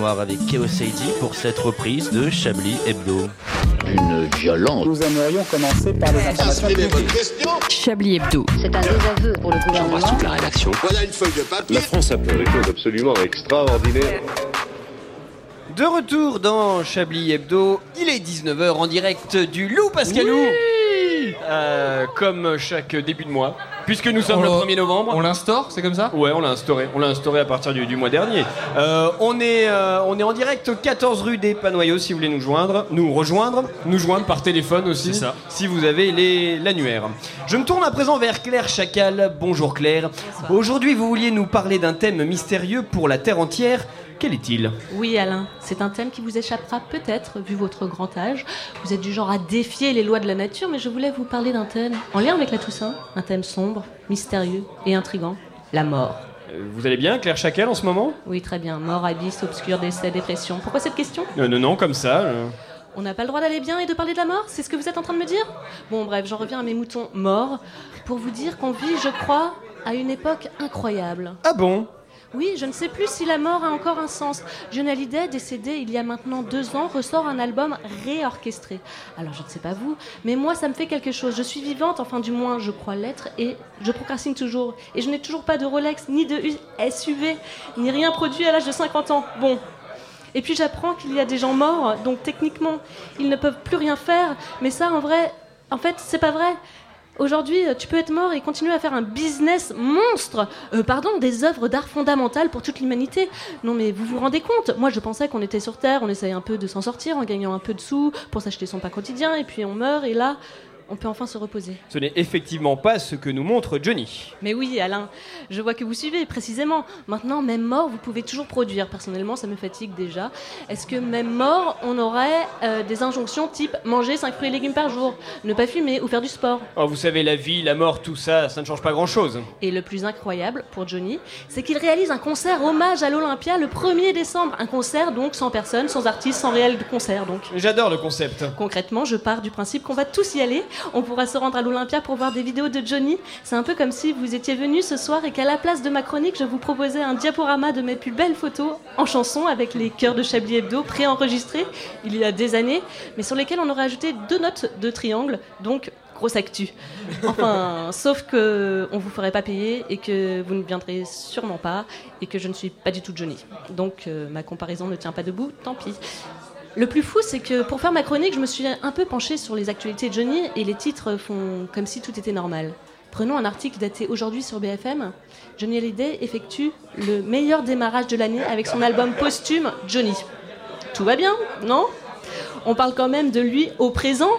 Noir avec Chaos Heidi pour cette reprise de Chablis Hebdo. Une violence. Nous aimerions commencer par les informations Chablis Hebdo. C'est un désaveu pour le gouvernement. toute la rédaction. Voilà une feuille de papier. La France a fait des choses absolument extraordinaires. De retour dans Chablis Hebdo, il est 19h en direct du Loup Pascalou. Euh, comme chaque début de mois, puisque nous sommes On le l'a- 1er novembre. On l'instaure, c'est comme ça? Ouais, on l'a instauré. On l'a instauré à partir du, du mois dernier. Euh, on, est, euh, on est en direct au 14 rue des Panoyaux si vous voulez nous joindre, nous rejoindre, nous joindre par téléphone aussi, C'est ça. si vous avez les- l'annuaire. Je me tourne à présent vers Claire Chacal. Bonjour Claire. Aujourd'hui, vous vouliez nous parler d'un thème mystérieux pour la Terre entière. Quel est-il? Oui, Alain, c'est un thème qui vous échappera peut-être, vu votre grand âge. Vous êtes du genre à défier les lois de la nature, mais je voulais vous parler d'un thème en lien avec la Toussaint, un thème sombre, mystérieux et intrigant la mort. Euh, Vous allez bien, Claire Chacal, en ce moment? Oui, très bien. Mort, abysse, obscur, décès, dépression. Pourquoi cette question? Euh, Non, non, comme ça. euh. On n'a pas le droit d'aller bien et de parler de la mort? C'est ce que vous êtes en train de me dire? Bon, bref, j'en reviens à mes moutons morts pour vous dire qu'on vit, je crois, à une époque incroyable. Ah bon? Oui, je ne sais plus si la mort a encore un sens. Johnny Hallyday, décédé il y a maintenant deux ans, ressort un album réorchestré. Alors je ne sais pas vous, mais moi ça me fait quelque chose. Je suis vivante, enfin du moins je crois l'être, et je procrastine toujours. Et je n'ai toujours pas de Rolex, ni de SUV, ni rien produit à l'âge de 50 ans. Bon. Et puis j'apprends qu'il y a des gens morts, donc techniquement ils ne peuvent plus rien faire. Mais ça en vrai, en fait c'est pas vrai. Aujourd'hui, euh, tu peux être mort et continuer à faire un business monstre, euh, pardon, des œuvres d'art fondamentales pour toute l'humanité. Non mais vous vous rendez compte? Moi je pensais qu'on était sur Terre, on essayait un peu de s'en sortir en gagnant un peu de sous pour s'acheter son pain quotidien, et puis on meurt, et là, on peut enfin se reposer. Ce n'est effectivement pas ce que nous montre Johnny. Mais oui, Alain, je vois que vous suivez précisément. Maintenant, même mort, vous pouvez toujours produire. Personnellement, ça me fatigue déjà. Est-ce que même mort, on aurait euh, des injonctions type manger 5 fruits et légumes par jour, ne pas fumer ou faire du sport? Oh, vous savez, la vie, la mort, tout ça, ça ne change pas grand-chose. Et le plus incroyable pour Johnny, c'est qu'il réalise un concert hommage à l'Olympia le 1er décembre. Un concert donc sans personne, sans artiste, sans réel concert donc. J'adore le concept. Concrètement, je pars du principe qu'on va tous y aller. On pourra se rendre à l'Olympia pour voir des vidéos de Johnny. C'est un peu comme si vous étiez venu ce soir et qu'à la place de ma chronique, je vous proposais un diaporama de mes plus belles photos en chanson avec les chœurs de Chablis Hebdo préenregistrés il y a des années, mais sur lesquels on aurait ajouté deux notes de triangle, donc grosse actu. Enfin, sauf que on vous ferait pas payer et que vous ne viendrez sûrement pas et que je ne suis pas du tout Johnny. Donc euh, ma comparaison ne tient pas debout, tant pis. Le plus fou, c'est que pour faire ma chronique, je me suis un peu penchée sur les actualités de Johnny et les titres font comme si tout était normal. Prenons un article daté aujourd'hui sur BFM. Johnny Hallyday effectue le meilleur démarrage de l'année avec son album posthume Johnny. Tout va bien, non? On parle quand même de lui au présent.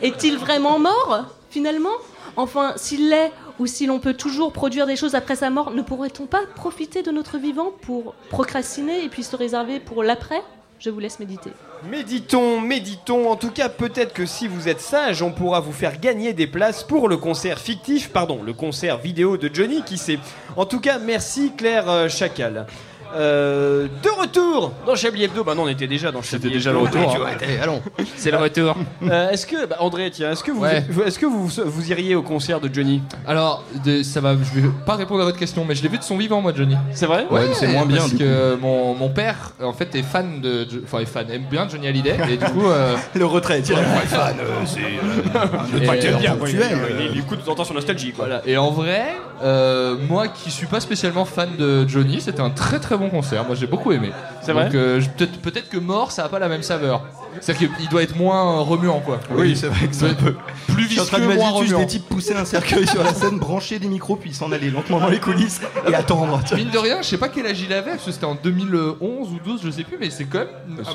Est-il vraiment mort, finalement? Enfin, s'il l'est, ou si l'on peut toujours produire des choses après sa mort, ne pourrait-on pas profiter de notre vivant pour procrastiner et puis se réserver pour l'après? Je vous laisse méditer. Méditons, méditons. En tout cas, peut-être que si vous êtes sage, on pourra vous faire gagner des places pour le concert fictif, pardon, le concert vidéo de Johnny, qui sait. En tout cas, merci Claire euh, Chacal. Euh, de retour dans Chablis Hebdo. Bah non, on était déjà dans Chablis déjà Hebdo. le retour, Tu hein. C'est le retour. Euh, est-ce que, bah, André, tiens, est-ce que vous, Ouais. est-ce que vous, vous iriez au concert de Johnny? Alors, de- ça va, je vais pas répondre à votre question, mais je l'ai vu de son vivant, moi, Johnny. C'est vrai? Ouais, mais c'est moins bien, Parce du que mon, mon père, en fait, est fan de. Enfin, est fan, aime bien Johnny Hallyday, et du coup. euh, Le retrait, tiens. fan, euh, c'est euh, Et- un acteur bien, ponctuel. ouais, il, il écoute de temps en temps sur Nostalgie, quoi. Voilà. Et en vrai, euh, moi qui suis pas spécialement fan de Johnny, c'était un très très bon concert. Moi j'ai beaucoup aimé. C'est vrai euh, peut-être peut-être que mort, ça a pas la même saveur. C'est-à-dire qu'il doit être moins remuant quoi. Oui, c'est vrai que c'est un peu. Plus visqueux, moins remuant. des types pousser un cercueil sur la scène, brancher des micros, puis s'en aller lentement dans les coulisses et attendre. Mine de rien, je sais pas quel âge il avait, parce que c'était en 2011 ou 12, je sais plus, mais c'est quand même,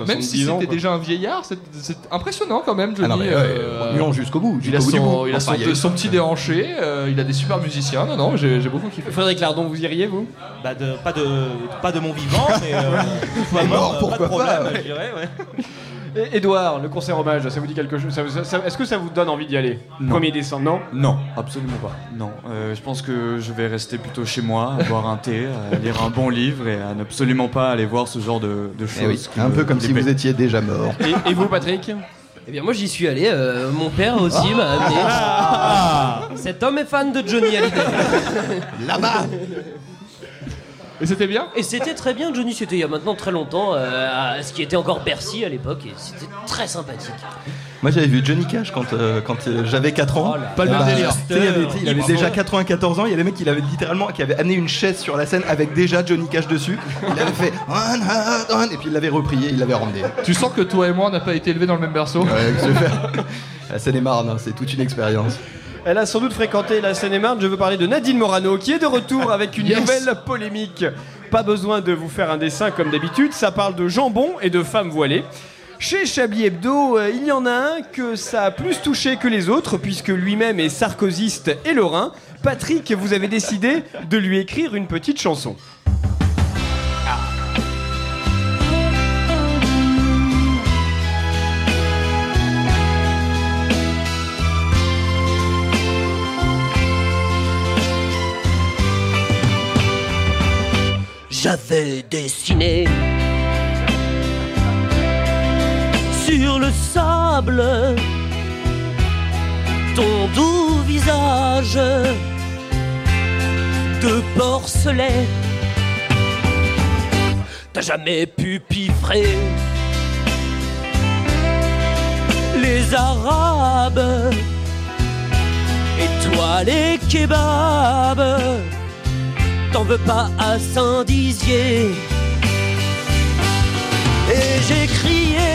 même si 70 ans, c'était déjà un vieillard, c'est c'est impressionnant quand même, Johnny. Ah non, mais ouais, euh, remuant jusqu'au bout. il a son, bout. il a Enfin, son, il y a eu- son petit déhanché, euh, il a des super musiciens. Non, non, j'ai j'ai beaucoup kiffé. Frédéric Lardon, vous iriez, vous? Bah de, pas, de, pas de mon vivant, mais euh, mort, mort, pourquoi pas de problème, pas, ouais. je dirais. Ouais. Et- Édouard, le concert hommage, ça vous dit quelque chose ça vous- ça- Est-ce que ça vous donne envie d'y aller? Non. 1er décembre, non? Non, absolument pas. Non, Euh, je pense que je vais rester plutôt chez moi, à boire un thé, à lire un bon livre et à n'absolument pas aller voir ce genre de, de choses. Eh oui, qui un me- peu comme si vous étiez déjà mort. et, et vous, Patrick? Eh bien, moi j'y suis allé. euh, mon père aussi m'a amené. Ah. Cet homme est fan de Johnny Hallyday. Là-bas Et c'était bien? Et c'était très bien, Johnny. C'était il y a maintenant très longtemps, euh, à ce qui était encore Bercy à l'époque, et c'était très sympathique. Moi j'avais vu Johnny Cash quand, euh, quand euh, j'avais 4 ans. Pas le même Bah, délire. tu sais, Il avait, tu sais, il avait Bravo. déjà 94 ans, il y a des mecs qui l'avaient littéralement qui avaient amené une chaise sur la scène avec déjà Johnny Cash dessus. Il avait fait One Heart, one et puis il l'avait repris et il l'avait ramené. Tu sens que toi et moi on n'a pas été élevés dans le même berceau? Ouais, que se faire. La Seine-et-Marne, hein, c'est toute une expérience. Elle a sans doute fréquenté la Seine-et-Marne. Je veux parler de Nadine Morano, qui est de retour avec une Yes. nouvelle polémique. Pas besoin de vous faire un dessin comme d'habitude. Ça parle de jambon et de femmes voilées. Chez Chablis Hebdo, euh, il y en a un que ça a plus touché que les autres, puisque lui-même est sarkozyste et lorrain. Patrick, vous avez décidé de lui écrire une petite chanson. J'avais dessiné sur le sable ton doux visage de porcelet. T'as jamais pu piffrer les Arabes et toi les kebabs t'en veux pas à Saint-Dizier. Et j'ai crié,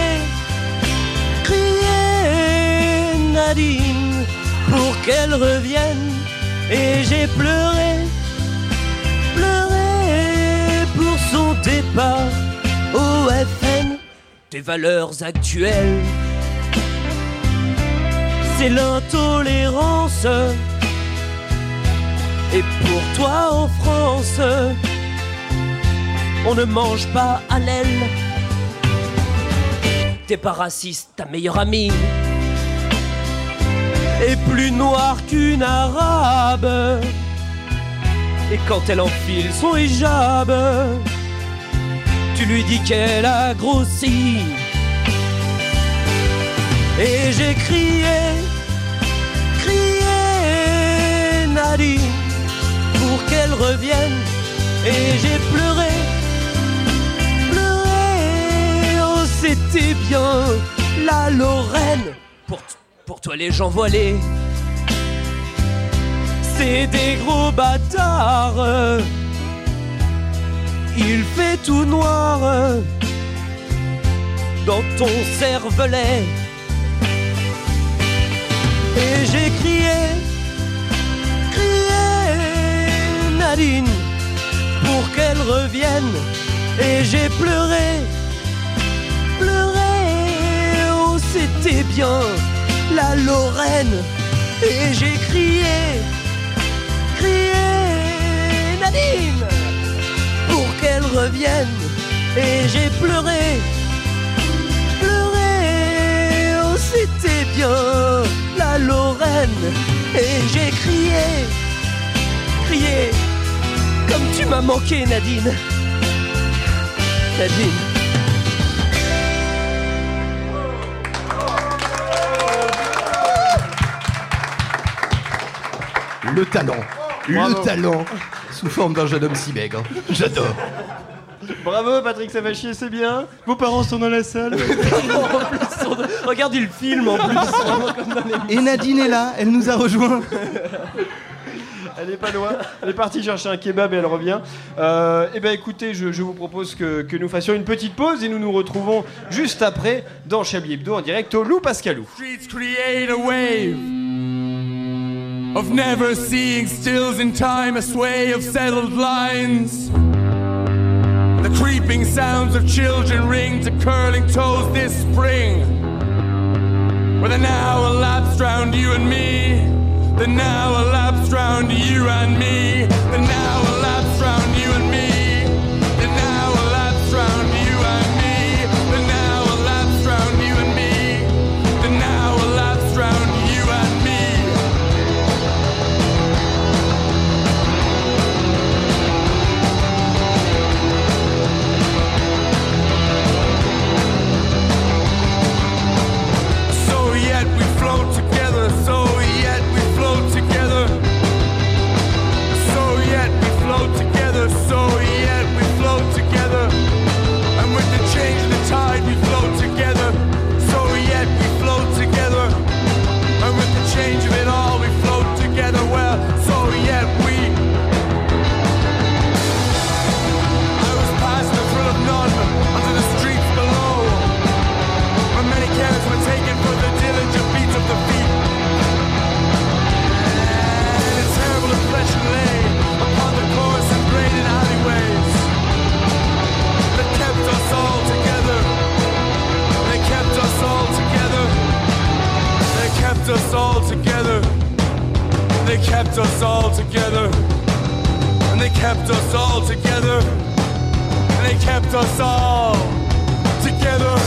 crié Nadine pour qu'elle revienne. Et j'ai pleuré, pleuré pour son départ au FN. Tes valeurs actuelles, c'est l'intolérance. Et pour toi en France, on ne mange pas à l'aile. T'es pas raciste, ta meilleure amie est plus noire qu'une arabe. Et quand elle enfile son hijab, tu lui dis qu'elle a grossi. Et j'ai crié, crié Nadine pour qu'elle revienne. Et j'ai pleuré, pleuré. Oh, c'était bien la Lorraine. Pour, pour toi, les gens voilés, c'est des gros bâtards. Il fait tout noir dans ton cervelet. Et j'ai crié, crié Pour qu'elle revienne. Et j'ai pleuré, pleuré. Oh, c'était bien la Lorraine. Et j'ai crié, crié Nadine pour qu'elle revienne. Et j'ai pleuré, pleuré. Oh, c'était bien la Lorraine. Et j'ai crié, crié, comme tu m'as manqué, Nadine. Nadine. Le talent. Bravo. Le talent. Sous forme d'un jeune homme si maigre. J'adore. Bravo Patrick Savachier, c'est bien. Vos parents sont dans la salle. Regardez le film en plus. vraiment comme dans les- Et Nadine est là, elle nous a rejoint. Elle est pas loin. Elle est partie chercher un kebab et elle revient. Euh, eh ben écoutez, je, vous propose que, nous fassions une petite pause et nous nous retrouvons juste après dans Chablis Hebdo en direct au Lou Pascalou. Streets create a wave of never seeing stills in time, a sway of settled lines. The creeping sounds of children ring to curling toes this spring. Where the now elapsed round you and me, the now elapsed round you and me, the now elapsed round you and me, all together. They kept us all together. And they kept us all together. And they kept us all together.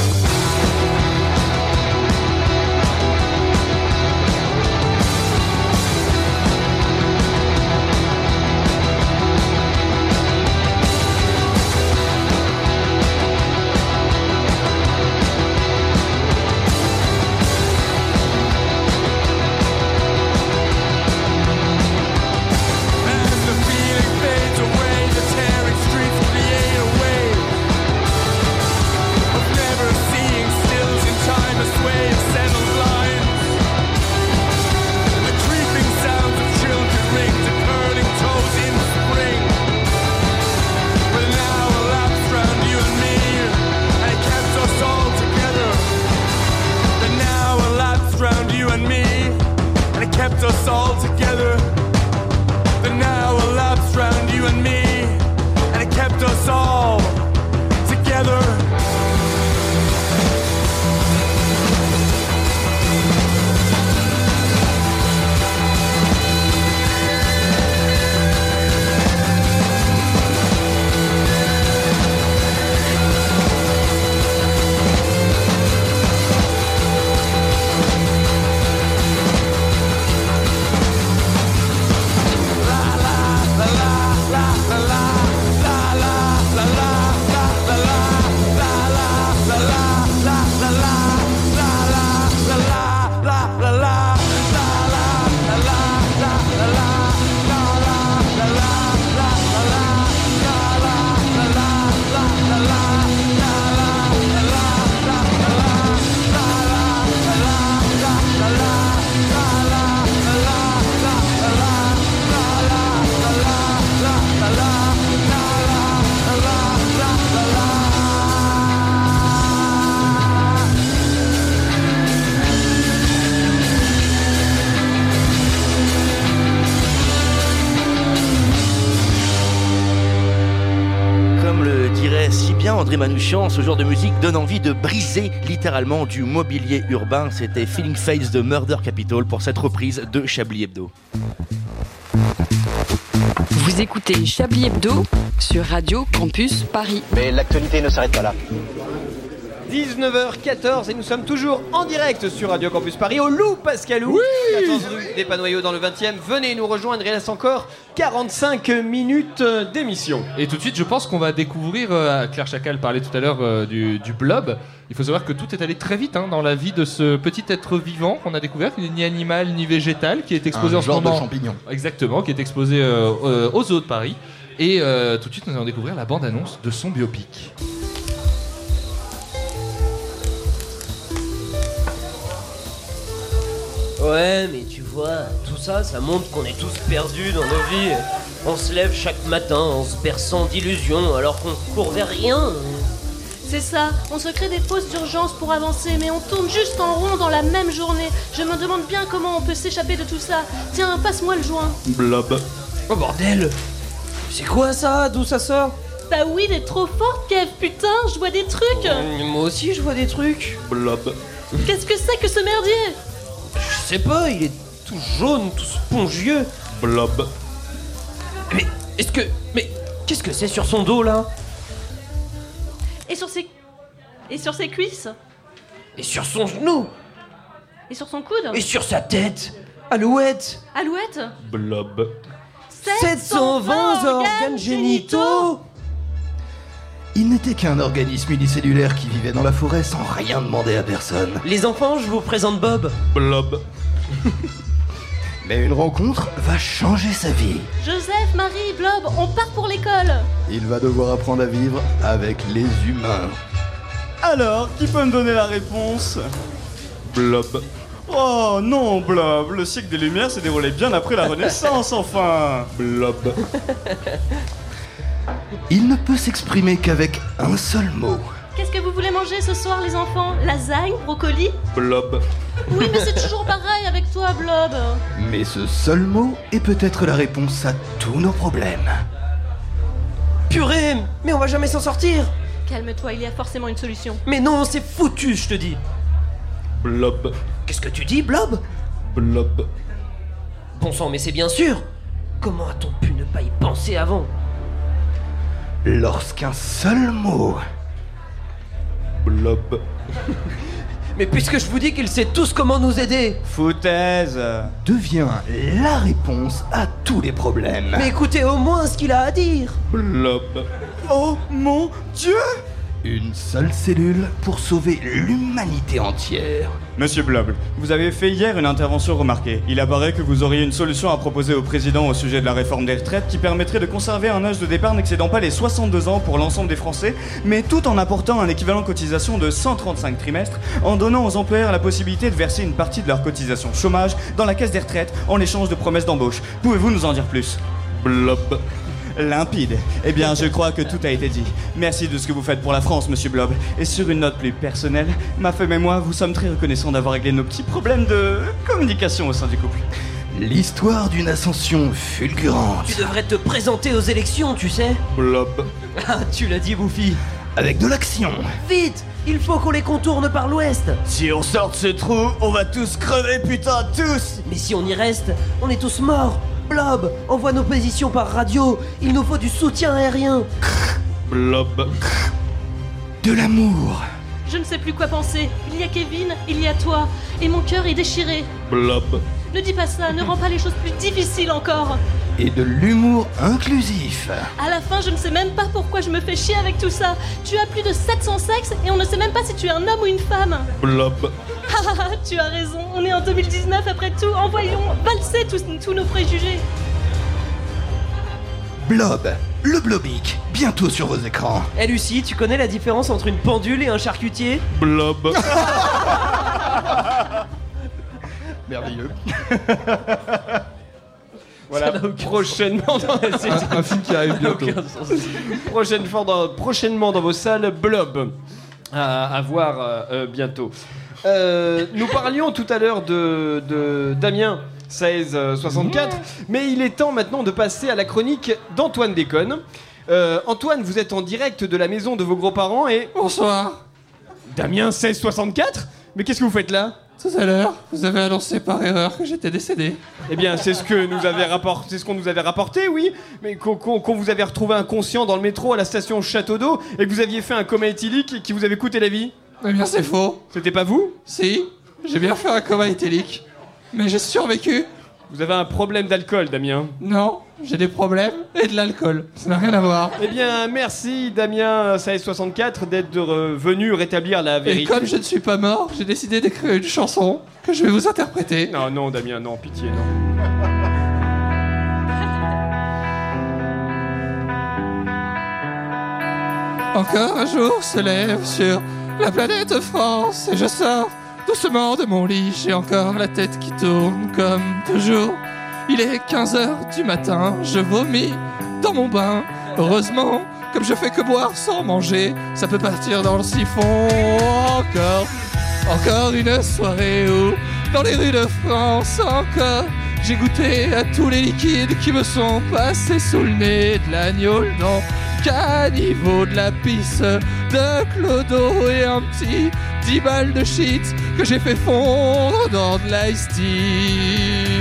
And me, and it kept us all together. But now elapsed round you and me, Manouchian, ce genre de musique donne envie de briser littéralement du mobilier urbain. C'était Feeling Face de Murder Capital pour cette reprise de Chablis Hebdo. Vous écoutez Chablis Hebdo sur Radio Campus Paris. Mais l'actualité ne s'arrête pas là. 19h14 et nous sommes toujours en direct sur Radio Campus Paris au Loup Pascalou, 14 rue des Panoyaux dans le 20e. Venez nous rejoindre, il reste encore 45 minutes d'émission. Et tout de suite, je pense qu'on va découvrir, euh, Claire Chacal parlait tout à l'heure euh, du, du blob. Il faut savoir que tout est allé très vite hein, dans la vie de ce petit être vivant qu'on a découvert, qui n'est ni animal ni végétal, qui est exposé Un en ce genre de moment. champignon. Exactement, qui est exposé euh, euh, aux zoos de Paris. Et euh, tout de suite, nous allons découvrir la bande-annonce de son biopic. Ouais, mais tu vois, tout ça, ça montre qu'on est tous perdus dans nos vies. On se lève chaque matin en se berçant d'illusions alors qu'on court vers rien. C'est ça, on se crée des fausses urgences pour avancer, mais on tourne juste en rond dans la même journée. Je me demande bien comment on peut s'échapper de tout ça. Tiens, passe-moi le joint. Blob. Oh bordel C'est quoi ça? D'où ça sort? Bah oui, t'es trop forte, Kev, putain, je vois des trucs. Moi aussi, je vois des trucs. Blob. Qu'est-ce que c'est que ce merdier? Je sais pas, il est tout jaune, tout spongieux. Blob. Mais est-ce que. Mais qu'est-ce que c'est sur son dos là? Et sur ses... Et sur ses cuisses? Et sur son genou? Et sur son coude? Et sur sa tête? Alouette? Alouette? Blob. 720 organes génitaux Il n'était qu'un organisme unicellulaire qui vivait dans la forêt sans rien demander à personne. Les enfants, je vous présente Bob. Blob. Mais une rencontre va changer sa vie. Joseph, Marie, Blob, on part pour l'école Il va devoir apprendre à vivre avec les humains. Alors, qui peut me donner la réponse? Blob. Oh non, Blob, le siècle des Lumières s'est déroulé bien après la Renaissance, enfin Blob. Il ne peut s'exprimer qu'avec un seul mot. Qu'est-ce que vous voulez manger ce soir, les enfants? Lasagne Brocoli? Blob. Oui, mais c'est toujours pareil avec toi, Blob Mais ce seul mot est peut-être la réponse à tous nos problèmes. Purée Mais on va jamais s'en sortir Calme-toi, il y a forcément une solution. Mais non, c'est foutu, je te dis Blob. Qu'est-ce que tu dis, Blob? Blob. Bon sang, mais c'est bien sûr Comment a-t-on pu ne pas y penser avant? Lorsqu'un seul mot. Blob. Mais puisque je vous dis qu'ils sait tous comment nous aider Foutaise Devient la réponse à tous les problèmes. Mais écoutez au moins ce qu'il a à dire Blob. Oh mon Dieu Une seule cellule pour sauver l'humanité entière. Monsieur Blob, vous avez fait hier une intervention remarquée. Il apparaît que vous auriez une solution à proposer au président au sujet de la réforme des retraites qui permettrait de conserver un âge de départ n'excédant pas les 62 ans pour l'ensemble des Français, mais tout en apportant un équivalent cotisation de 135 trimestres, en donnant aux employeurs la possibilité de verser une partie de leur cotisation chômage dans la caisse des retraites en échange de promesses d'embauche. Pouvez-vous nous en dire plus? Blob. Limpide. Eh bien, je crois que tout a été dit. Merci de ce que vous faites pour la France, monsieur Blob. Et sur une note plus personnelle, ma femme et moi vous sommes très reconnaissants d'avoir réglé nos petits problèmes de communication au sein du couple. L'histoire d'une ascension fulgurante. Tu devrais te présenter aux élections, tu sais Blob. Ah, tu l'as dit, Bouffi Avec de l'action. Vite Il faut qu'on les contourne par l'ouest Si on sort de ce trou, on va tous crever, putain, tous Mais si on y reste, on est tous morts Blob, envoie nos positions par radio, il nous faut du soutien aérien Blob. De l'amour. Je ne sais plus quoi penser. Il y a Kevin, il y a toi. Et mon cœur est déchiré. Blob. Ne dis pas ça, ne rends pas les choses plus difficiles encore. Et de l'humour inclusif. À la fin, je ne sais même pas pourquoi je me fais chier avec tout ça. Tu as plus de 700 sexes et on ne sait même pas si tu es un homme ou une femme. Blob. Ah, ah, tu as raison, on est en 2019 après tout. Envoyons valser tous, tous nos préjugés. Blob. Le Blobic. Bientôt sur vos écrans. Eh Lucie, tu connais la différence entre une pendule et un charcutier? Blob. Merveilleux. Voilà, prochainement dans Un- un film qui arrive bientôt. Aucun sens. Prochaine fois dans- prochainement dans vos salles, Blob. À, à voir euh, euh, bientôt. Euh, nous parlions tout à l'heure de, de Damien 1664, mais il est temps maintenant de passer à la chronique d'Antoine Déconne. Euh, Antoine, vous êtes en direct de la maison de vos gros-parents et... Bonsoir. Damien 1664 Mais qu'est-ce que vous faites là? Tout à l'heure, vous avez annoncé par erreur que j'étais décédé. Eh bien, c'est ce que nous avait rapporté, c'est ce qu'on nous avait rapporté, oui. Mais qu'on vous avait retrouvé inconscient dans le métro à la station Château d'eau et que vous aviez fait un coma éthylique qui vous avait coûté la vie. Eh bien, c'est faux. C'était pas vous? Si, j'ai bien fait un coma éthylique. Mais j'ai survécu. Vous avez un problème d'alcool, Damien. Non, j'ai des problèmes et de l'alcool. Ça n'a rien à voir. Eh bien, merci Damien 1664 d'être venu rétablir la Et vérité. comme je ne suis pas mort, j'ai décidé d'écrire une chanson que je vais vous interpréter. Non, non, Damien, non, pitié, non. Encore un jour se lève sur la planète France et je sors doucement de mon lit. J'ai encore la tête qui tourne comme toujours. Il est 15 heures du matin, je vomis dans mon bain. Heureusement, comme je fais que boire sans manger, ça peut partir dans le siphon. Encore, encore une soirée où, dans les rues de France, encore, j'ai goûté à tous les liquides qui me sont passés sous le nez. De l'agneau, non, caniveau, de la pisse, de clodo et un petit 10 balles de shit que j'ai fait fondre dans de l'ice tea.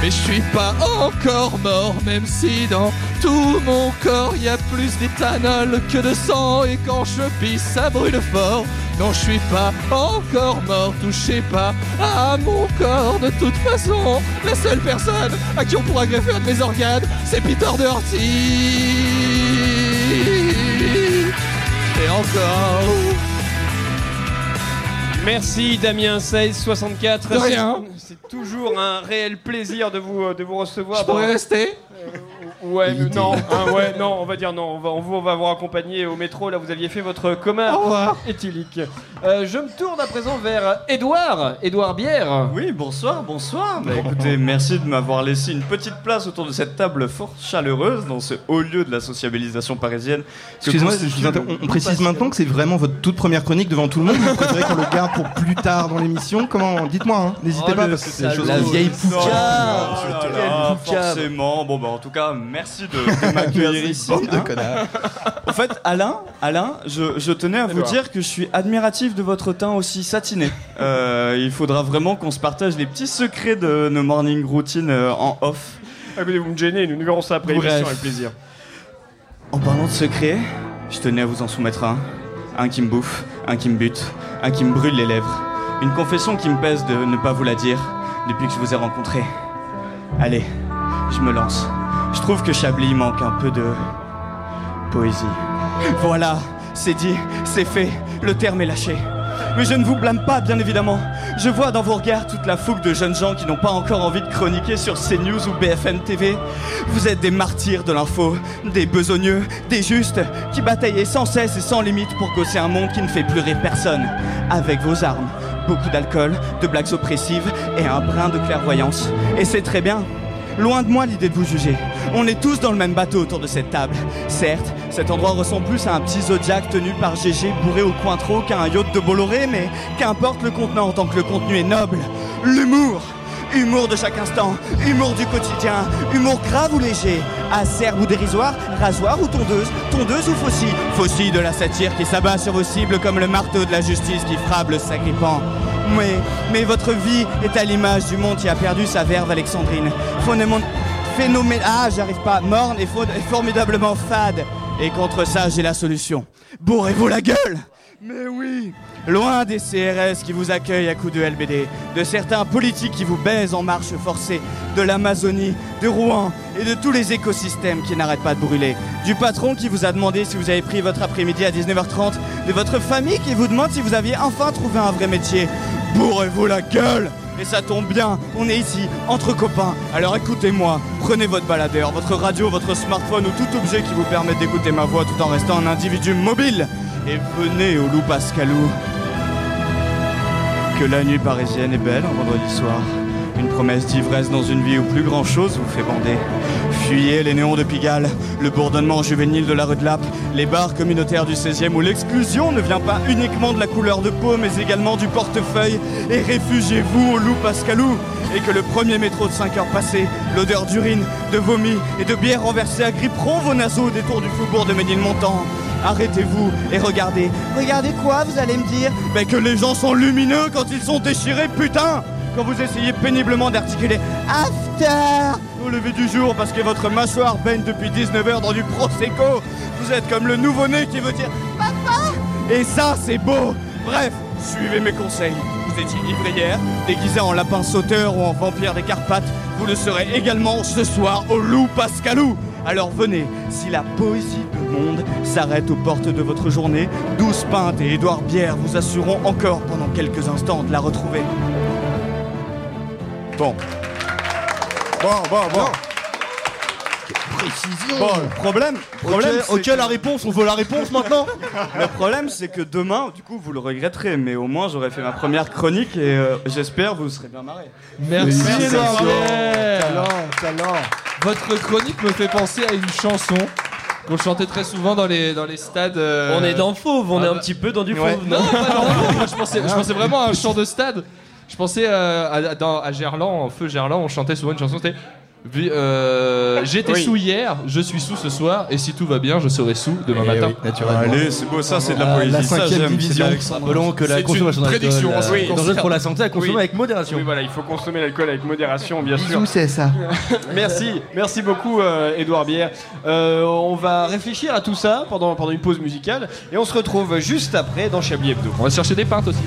Mais je suis pas encore mort, même si dans tout mon corps y a plus d'éthanol que de sang. Et quand je pisse, ça brûle fort. Non, je suis pas encore mort, touchez pas à mon corps. De toute façon, la seule personne à qui on pourra greffer un de mes organes, c'est Peter de Horty. Et encore. Merci Damien 1664. De rien. C'est toujours un réel plaisir de vous, euh, de vous recevoir. Je pourrais rester Ouais, mais non, hein, ouais, non, on va dire non. On va, on, vous- on va vous accompagner au métro. Là, vous aviez fait votre coma Au revoir. éthylique. Euh, je me tourne à présent vers Edouard. Edouard Bière. Oui, bonsoir, bonsoir. Bah, écoutez, merci de m'avoir laissé une petite place autour de cette table fort chaleureuse dans ce haut lieu de la sociabilisation parisienne. Excusez-moi, on, on précise maintenant que c'est vraiment votre toute première chronique devant tout le monde. Vous préférez qu'on le garde pour plus tard dans l'émission Comment Dites-moi, hein. n'hésitez Oh, pas parce que c'est. La vieille poucave. Oh là, forcément. Bon, bah, en tout cas, merci de, de m'accueillir ici. bande de hein. connards. Au fait, Alain, Alain, je, je tenais à vous Edouard. dire que je suis admiratif de votre teint aussi satiné. Euh, il faudra vraiment qu'on se partage les petits secrets de nos morning routines euh, en off. Ah, Écoutez, vous me gênez, nous verrons ça après l'émission avec plaisir. En parlant de secrets, je tenais à vous en soumettre un. Un qui me bouffe, un qui me bute, un qui me brûle les lèvres. Une confession qui me pèse de ne pas vous la dire depuis que je vous ai rencontré. Allez, je me lance. Je trouve que Chablis manque un peu de poésie. Voilà, c'est dit, c'est fait, le terme est lâché. Mais je ne vous blâme pas, bien évidemment. Je vois dans vos regards toute la fougue de jeunes gens qui n'ont pas encore envie de chroniquer sur CNews ou BFM TV. Vous êtes des martyrs de l'info, des besogneux, des justes, qui bataillaient sans cesse et sans limite pour causer un monde qui ne fait plus rire personne. Avec vos armes, beaucoup d'alcool, de blagues oppressives et un brin de clairvoyance. Et c'est très bien. Loin de moi l'idée de vous juger. On est tous dans le même bateau autour de cette table. Certes, cet endroit ressemble plus à un petit zodiac tenu par GG bourré au cointreau qu'à un yacht de Bolloré, mais qu'importe le contenant tant que le contenu est noble. L'humour Humour de chaque instant, humour du quotidien, humour grave ou léger, acerbe ou dérisoire, rasoir ou tondeuse, tondeuse ou faucille, faucille de la satire qui s'abat sur vos cibles comme le marteau de la justice qui frappe le sacripant. Mais, votre vie est à l'image du monde qui a perdu sa verve alexandrine. Phénomène, ah j'arrive pas, morne et formidablement fade. Et contre ça j'ai la solution. Bourrez-vous la gueule mais oui Loin des CRS qui vous accueillent à coups de LBD, de certains politiques qui vous baisent en marche forcée, de l'Amazonie, de Rouen et de tous les écosystèmes qui n'arrêtent pas de brûler, du patron qui vous a demandé si vous avez pris votre après-midi à 19h30, de votre famille qui vous demande si vous aviez enfin trouvé un vrai métier. Bourrez-vous la gueule et ça tombe bien, on est ici, entre copains. Alors écoutez-moi, prenez votre baladeur, votre radio, votre smartphone ou tout objet qui vous permette d'écouter ma voix tout en restant un individu mobile. Et venez au Loup Pascalou. Que la nuit parisienne est belle un vendredi soir. Une promesse d'ivresse dans une vie où plus grand chose vous fait bander. Fuyez les néons de Pigalle, le bourdonnement juvénile de la rue de Lappe, les bars communautaires du 16e où l'exclusion ne vient pas uniquement de la couleur de peau mais également du portefeuille. Et réfugiez-vous au Loup Pascalou. Et que le premier métro de 5 heures passées, l'odeur d'urine, de vomi et de bière renversée agripperont vos naseaux au détour du faubourg de Ménilmontant. Arrêtez-vous et regardez. Regardez quoi, vous allez me dire? Ben que les gens sont lumineux quand ils sont déchirés, putain Quand vous essayez péniblement d'articuler After au lever du jour parce que votre mâchoire baigne depuis 19h dans du Prosecco. Vous êtes comme le nouveau-né qui veut dire Papa Et ça, c'est beau Bref, suivez mes conseils. Vous étiez ivrière, déguisée en lapin sauteur ou en vampire des Carpates. Vous le serez également ce soir au Loup Pascalou. Alors venez, si la poésie de monde s'arrête aux portes de votre journée, 12 pintes et Édouard Bière vous assureront encore pendant quelques instants de la retrouver. Bon. Bon, bon, bon. Précision Bon, le problème, problème Ok, la réponse, on veut la réponse maintenant Le problème, c'est que demain, du coup, vous le regretterez, mais au moins j'aurai fait ma première chronique et euh, j'espère vous serez bien marrés. Merci, Bière. Talent, talent. Votre chronique me fait penser à une chanson qu'on chantait très souvent dans les, dans les stades. euh, On est dans Fauve, on ah est un bah- petit peu dans du Ouais. Fauve. Non, pas dans Fauve. Moi, je pensais, je pensais vraiment à un chant de stade. Je pensais euh, à, dans- à Gerland, en feu Gerland, on chantait souvent une chanson, c'était Vi- euh, J'étais Oui. sous hier, je suis sous ce soir, et si tout va bien, je serai sous demain matin. Allez, c'est beau, ça c'est de la poésie. la ça, cinquième j'aime, division. c'est. Rappelons que la C'est une consommation d'alcool prédiction, euh, oui. est dangereuse pour la santé à consommer Oui. avec modération. Oui, voilà, il faut consommer l'alcool avec modération, bien sûr. Bisous, c'est ça. Merci, merci beaucoup, euh, Edouard Bière. Euh, on va réfléchir à tout ça pendant, pendant une pause musicale et on se retrouve juste après dans Chablis Hebdo. On va chercher des pintes aussi.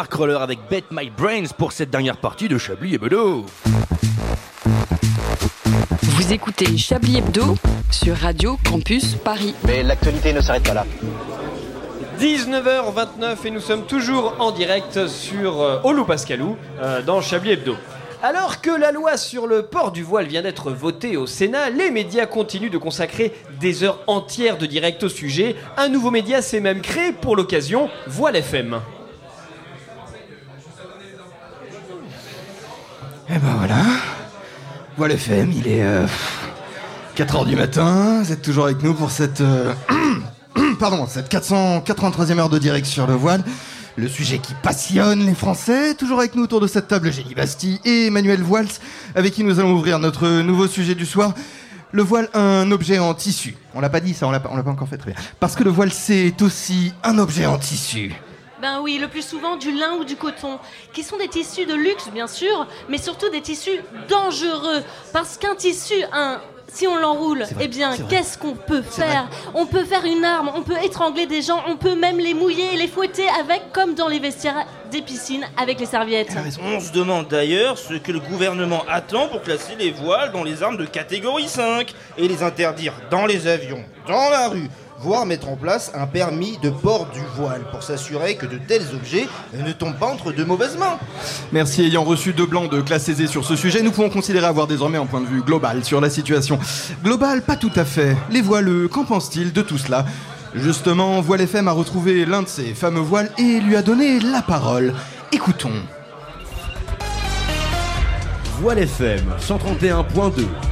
Starcrawler avec Bet My Brains pour cette dernière partie de Chablis et. Vous écoutez Chablis Hebdo sur Radio Campus Paris. Mais l'actualité ne s'arrête pas là. 19h29 et nous sommes toujours en direct sur euh, Olou Pascalou euh, dans Chablis Hebdo. Alors que la loi sur le port du voile vient d'être votée au Sénat, les médias continuent de consacrer des heures entières de direct au sujet. Un nouveau média s'est même créé pour l'occasion, Voile FM. Et ben voilà. Voilà FM, il est 4h du matin, vous êtes toujours avec nous pour cette... euh, pardon, cette 483e heure de direct sur le voile. Le sujet qui passionne les Français, toujours avec nous autour de cette table, Génie Bastille et Emmanuel Voiles, avec qui nous allons ouvrir notre nouveau sujet du soir. Le voile, un objet en tissu. On l'a pas dit ça, on pas, on l'a pas encore fait très bien. Parce que le voile, c'est aussi un objet en tissu. Ben oui, le plus souvent du lin ou du coton, qui sont des tissus de luxe bien sûr, mais surtout des tissus dangereux. Parce qu'un tissu, un, si on l'enroule, eh bien, qu'est-ce qu'on peut faire? On peut faire une arme, on peut étrangler des gens, on peut même les mouiller et les fouetter avec, comme dans les vestiaires des piscines, avec les serviettes. On se demande d'ailleurs ce que le gouvernement attend pour classer les voiles dans les armes de catégorie 5 et les interdire dans les avions, dans la rue, voire mettre en place un permis de port du voile pour s'assurer que de tels objets ne tombent pas entre de mauvaises mains. Merci ayant reçu deux blancs de classe aisée sur ce sujet, nous pouvons considérer avoir désormais un point de vue global sur la situation. Global, pas tout à fait. Les voileux, qu'en pense-t-il de tout cela? Justement, Voile FM a retrouvé l'un de ses fameux voiles et lui a donné la parole. Écoutons. Voile FM 131.2.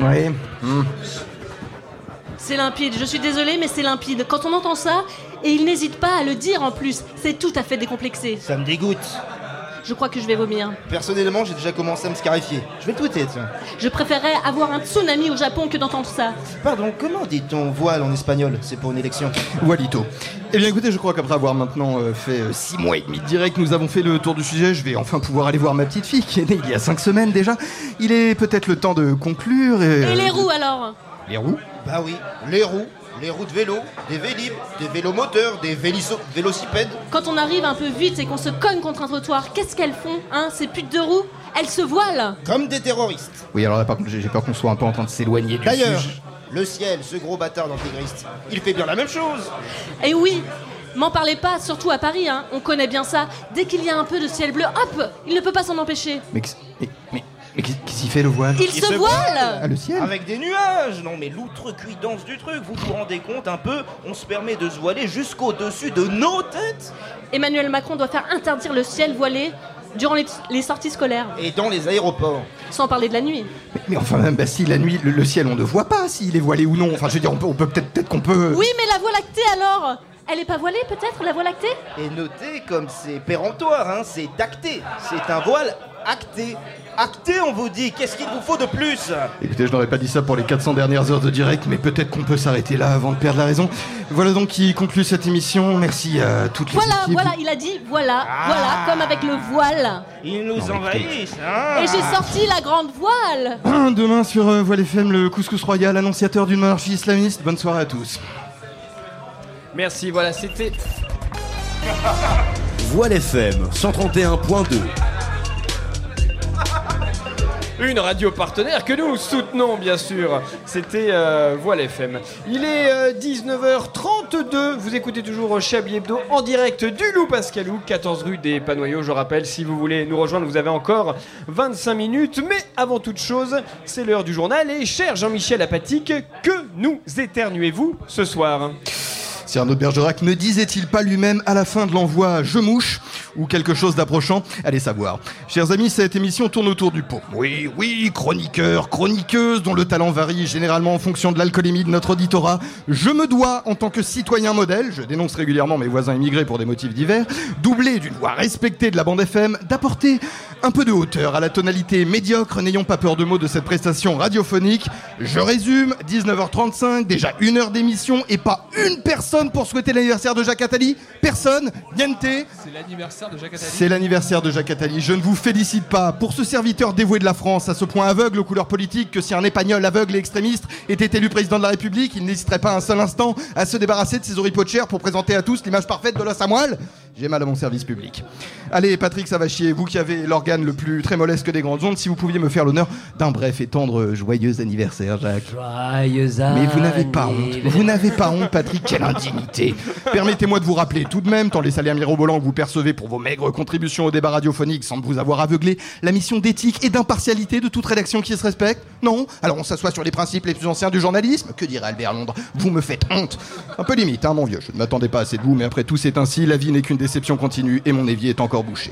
Ouais. hmm. C'est limpide, je suis désolée, mais c'est limpide. Quand on entend ça, et il n'hésite pas à le dire en plus, c'est tout à fait décomplexé. Ça me dégoûte. Je crois que je vais vomir. Personnellement, j'ai déjà commencé à me scarifier. Je vais le tweeter, tiens. Je préférerais avoir un tsunami au Japon que d'entendre ça. Pardon, comment dit-on voile en espagnol? C'est pour une élection. Walito. Eh bien écoutez, je crois qu'après avoir maintenant euh, fait euh, six mois et demi de direct, nous avons fait le tour du sujet. Je vais enfin pouvoir aller voir ma petite fille qui est née il y a cinq semaines déjà. Il est peut-être le temps de conclure. Et, Et les roues alors? Les roues? Bah oui, les roues, les roues de vélo, des vélib, des vélomoteurs, des véliso- vélocipèdes. Quand on arrive un peu vite et qu'on se cogne contre un trottoir, qu'est-ce qu'elles font, hein, ces putes de roues Elles se voilent Comme des terroristes. Oui, alors là par contre, j'ai j'ai peur qu'on soit un peu en train de s'éloigner du D'ailleurs, sujet. le ciel, ce gros bâtard d'intégriste, il fait bien la même chose. Et oui M'en parlez pas, surtout à Paris, hein. on connaît bien ça. Dès qu'il y a un peu de ciel bleu, hop Il ne peut pas s'en empêcher. Mais, qu'est- mais, mais, mais qu'est- qu'est-ce qu'il fait le voile Il se voile Ah, le ciel Avec des nuages Non mais l'outrecuidance du truc, vous vous rendez compte un peu On se permet de se voiler jusqu'au-dessus de nos têtes Emmanuel Macron doit faire interdire le ciel voilé durant les, les sorties scolaires, Et dans les aéroports. sans parler de la nuit. mais, mais enfin, même Bastille, la nuit, le, le ciel, on ne voit pas s'il est voilé ou non. Enfin, je veux dire, on peut on peut peut-être peut-être qu'on peut. Oui, mais la voie lactée alors Elle est pas voilée peut-être, la voie lactée? Et notez comme c'est péremptoire, hein, c'est acté. C'est un voile acté. Acté, on vous dit, qu'est-ce qu'il vous faut de plus Écoutez, je n'aurais pas dit ça pour les 400 dernières heures de direct, mais peut-être qu'on peut s'arrêter là avant de perdre la raison. Voilà donc qui conclut cette émission. Merci à toutes les Voilà, équipes. voilà, il a dit voilà, voilà, comme avec le voile. Ils nous Non, envahissent, hein Et j'ai sorti la grande voile Demain sur euh, Voile FM, le couscous royal, annonciateur d'une monarchie islamiste. Bonne soirée à tous. Merci, voilà, c'était. Voile FM 131.2. Une radio partenaire que nous soutenons bien sûr. C'était euh, Voile FM. Il est euh, 19h32. Vous écoutez toujours Chablis Hebdo en direct du Loup Pascalou, 14 rue des Panoyaux. Je rappelle, si vous voulez nous rejoindre, vous avez encore 25 minutes. Mais avant toute chose, c'est l'heure du journal. Et cher Jean-Michel Apatique, que nous éternuez-vous ce soir? Cyrano Bergerac ne disait-il pas lui-même à la fin de l'envoi Je mouche ou quelque chose d'approchant Allez savoir. Chers amis, cette émission tourne autour du pot. Oui, oui, chroniqueur, chroniqueuse dont le talent varie généralement en fonction de l'alcoolémie de notre auditorat. Je me dois, en tant que citoyen modèle, je dénonce régulièrement mes voisins immigrés pour des motifs divers, doublé d'une voix respectée de la bande FM, d'apporter un peu de hauteur à la tonalité médiocre, n'ayons pas peur de mots de cette prestation radiophonique. Je résume, 19h35, déjà une heure d'émission et pas une personne pour souhaiter l'anniversaire de Jacques Attali Personne Niente C'est l'anniversaire l'anniversaire de Jacques Attali. C'est l'anniversaire de Jacques Attali. Je ne vous félicite pas pour ce serviteur dévoué de la France, à ce point aveugle aux couleurs politiques que si un épagnol aveugle et extrémiste était élu président de la République, il n'hésiterait pas un seul instant à se débarrasser de ses oripeaux de chair pour présenter à tous l'image parfaite de l'os à moelle. J'ai mal à mon service public. Allez, Patrick, ça va chier. Vous qui avez l'organe le plus trémolesque des grandes ondes, si vous pouviez me faire l'honneur d'un bref et tendre joyeux anniversaire, Jacques. Joyeux Mais vous n'avez pas honte. Vous n'avez pas honte, Patrick. Quelle indignité. Permettez-moi de vous rappeler tout de même, tant les salaires mirobolants que vous percevez pour vos maigres contributions au débat radiophonique semblent vous avoir aveuglé, la mission d'éthique et d'impartialité de toute rédaction qui se respecte Non Alors on s'assoit sur les principes les plus anciens du journalisme Que dirait Albert Londres? Vous me faites honte. Un peu limite, hein, mon vieux. Je ne m'attendais pas assez de vous, mais après tout, c'est ainsi. La vie n'est qu'une déception continue et mon évier est encore bouché.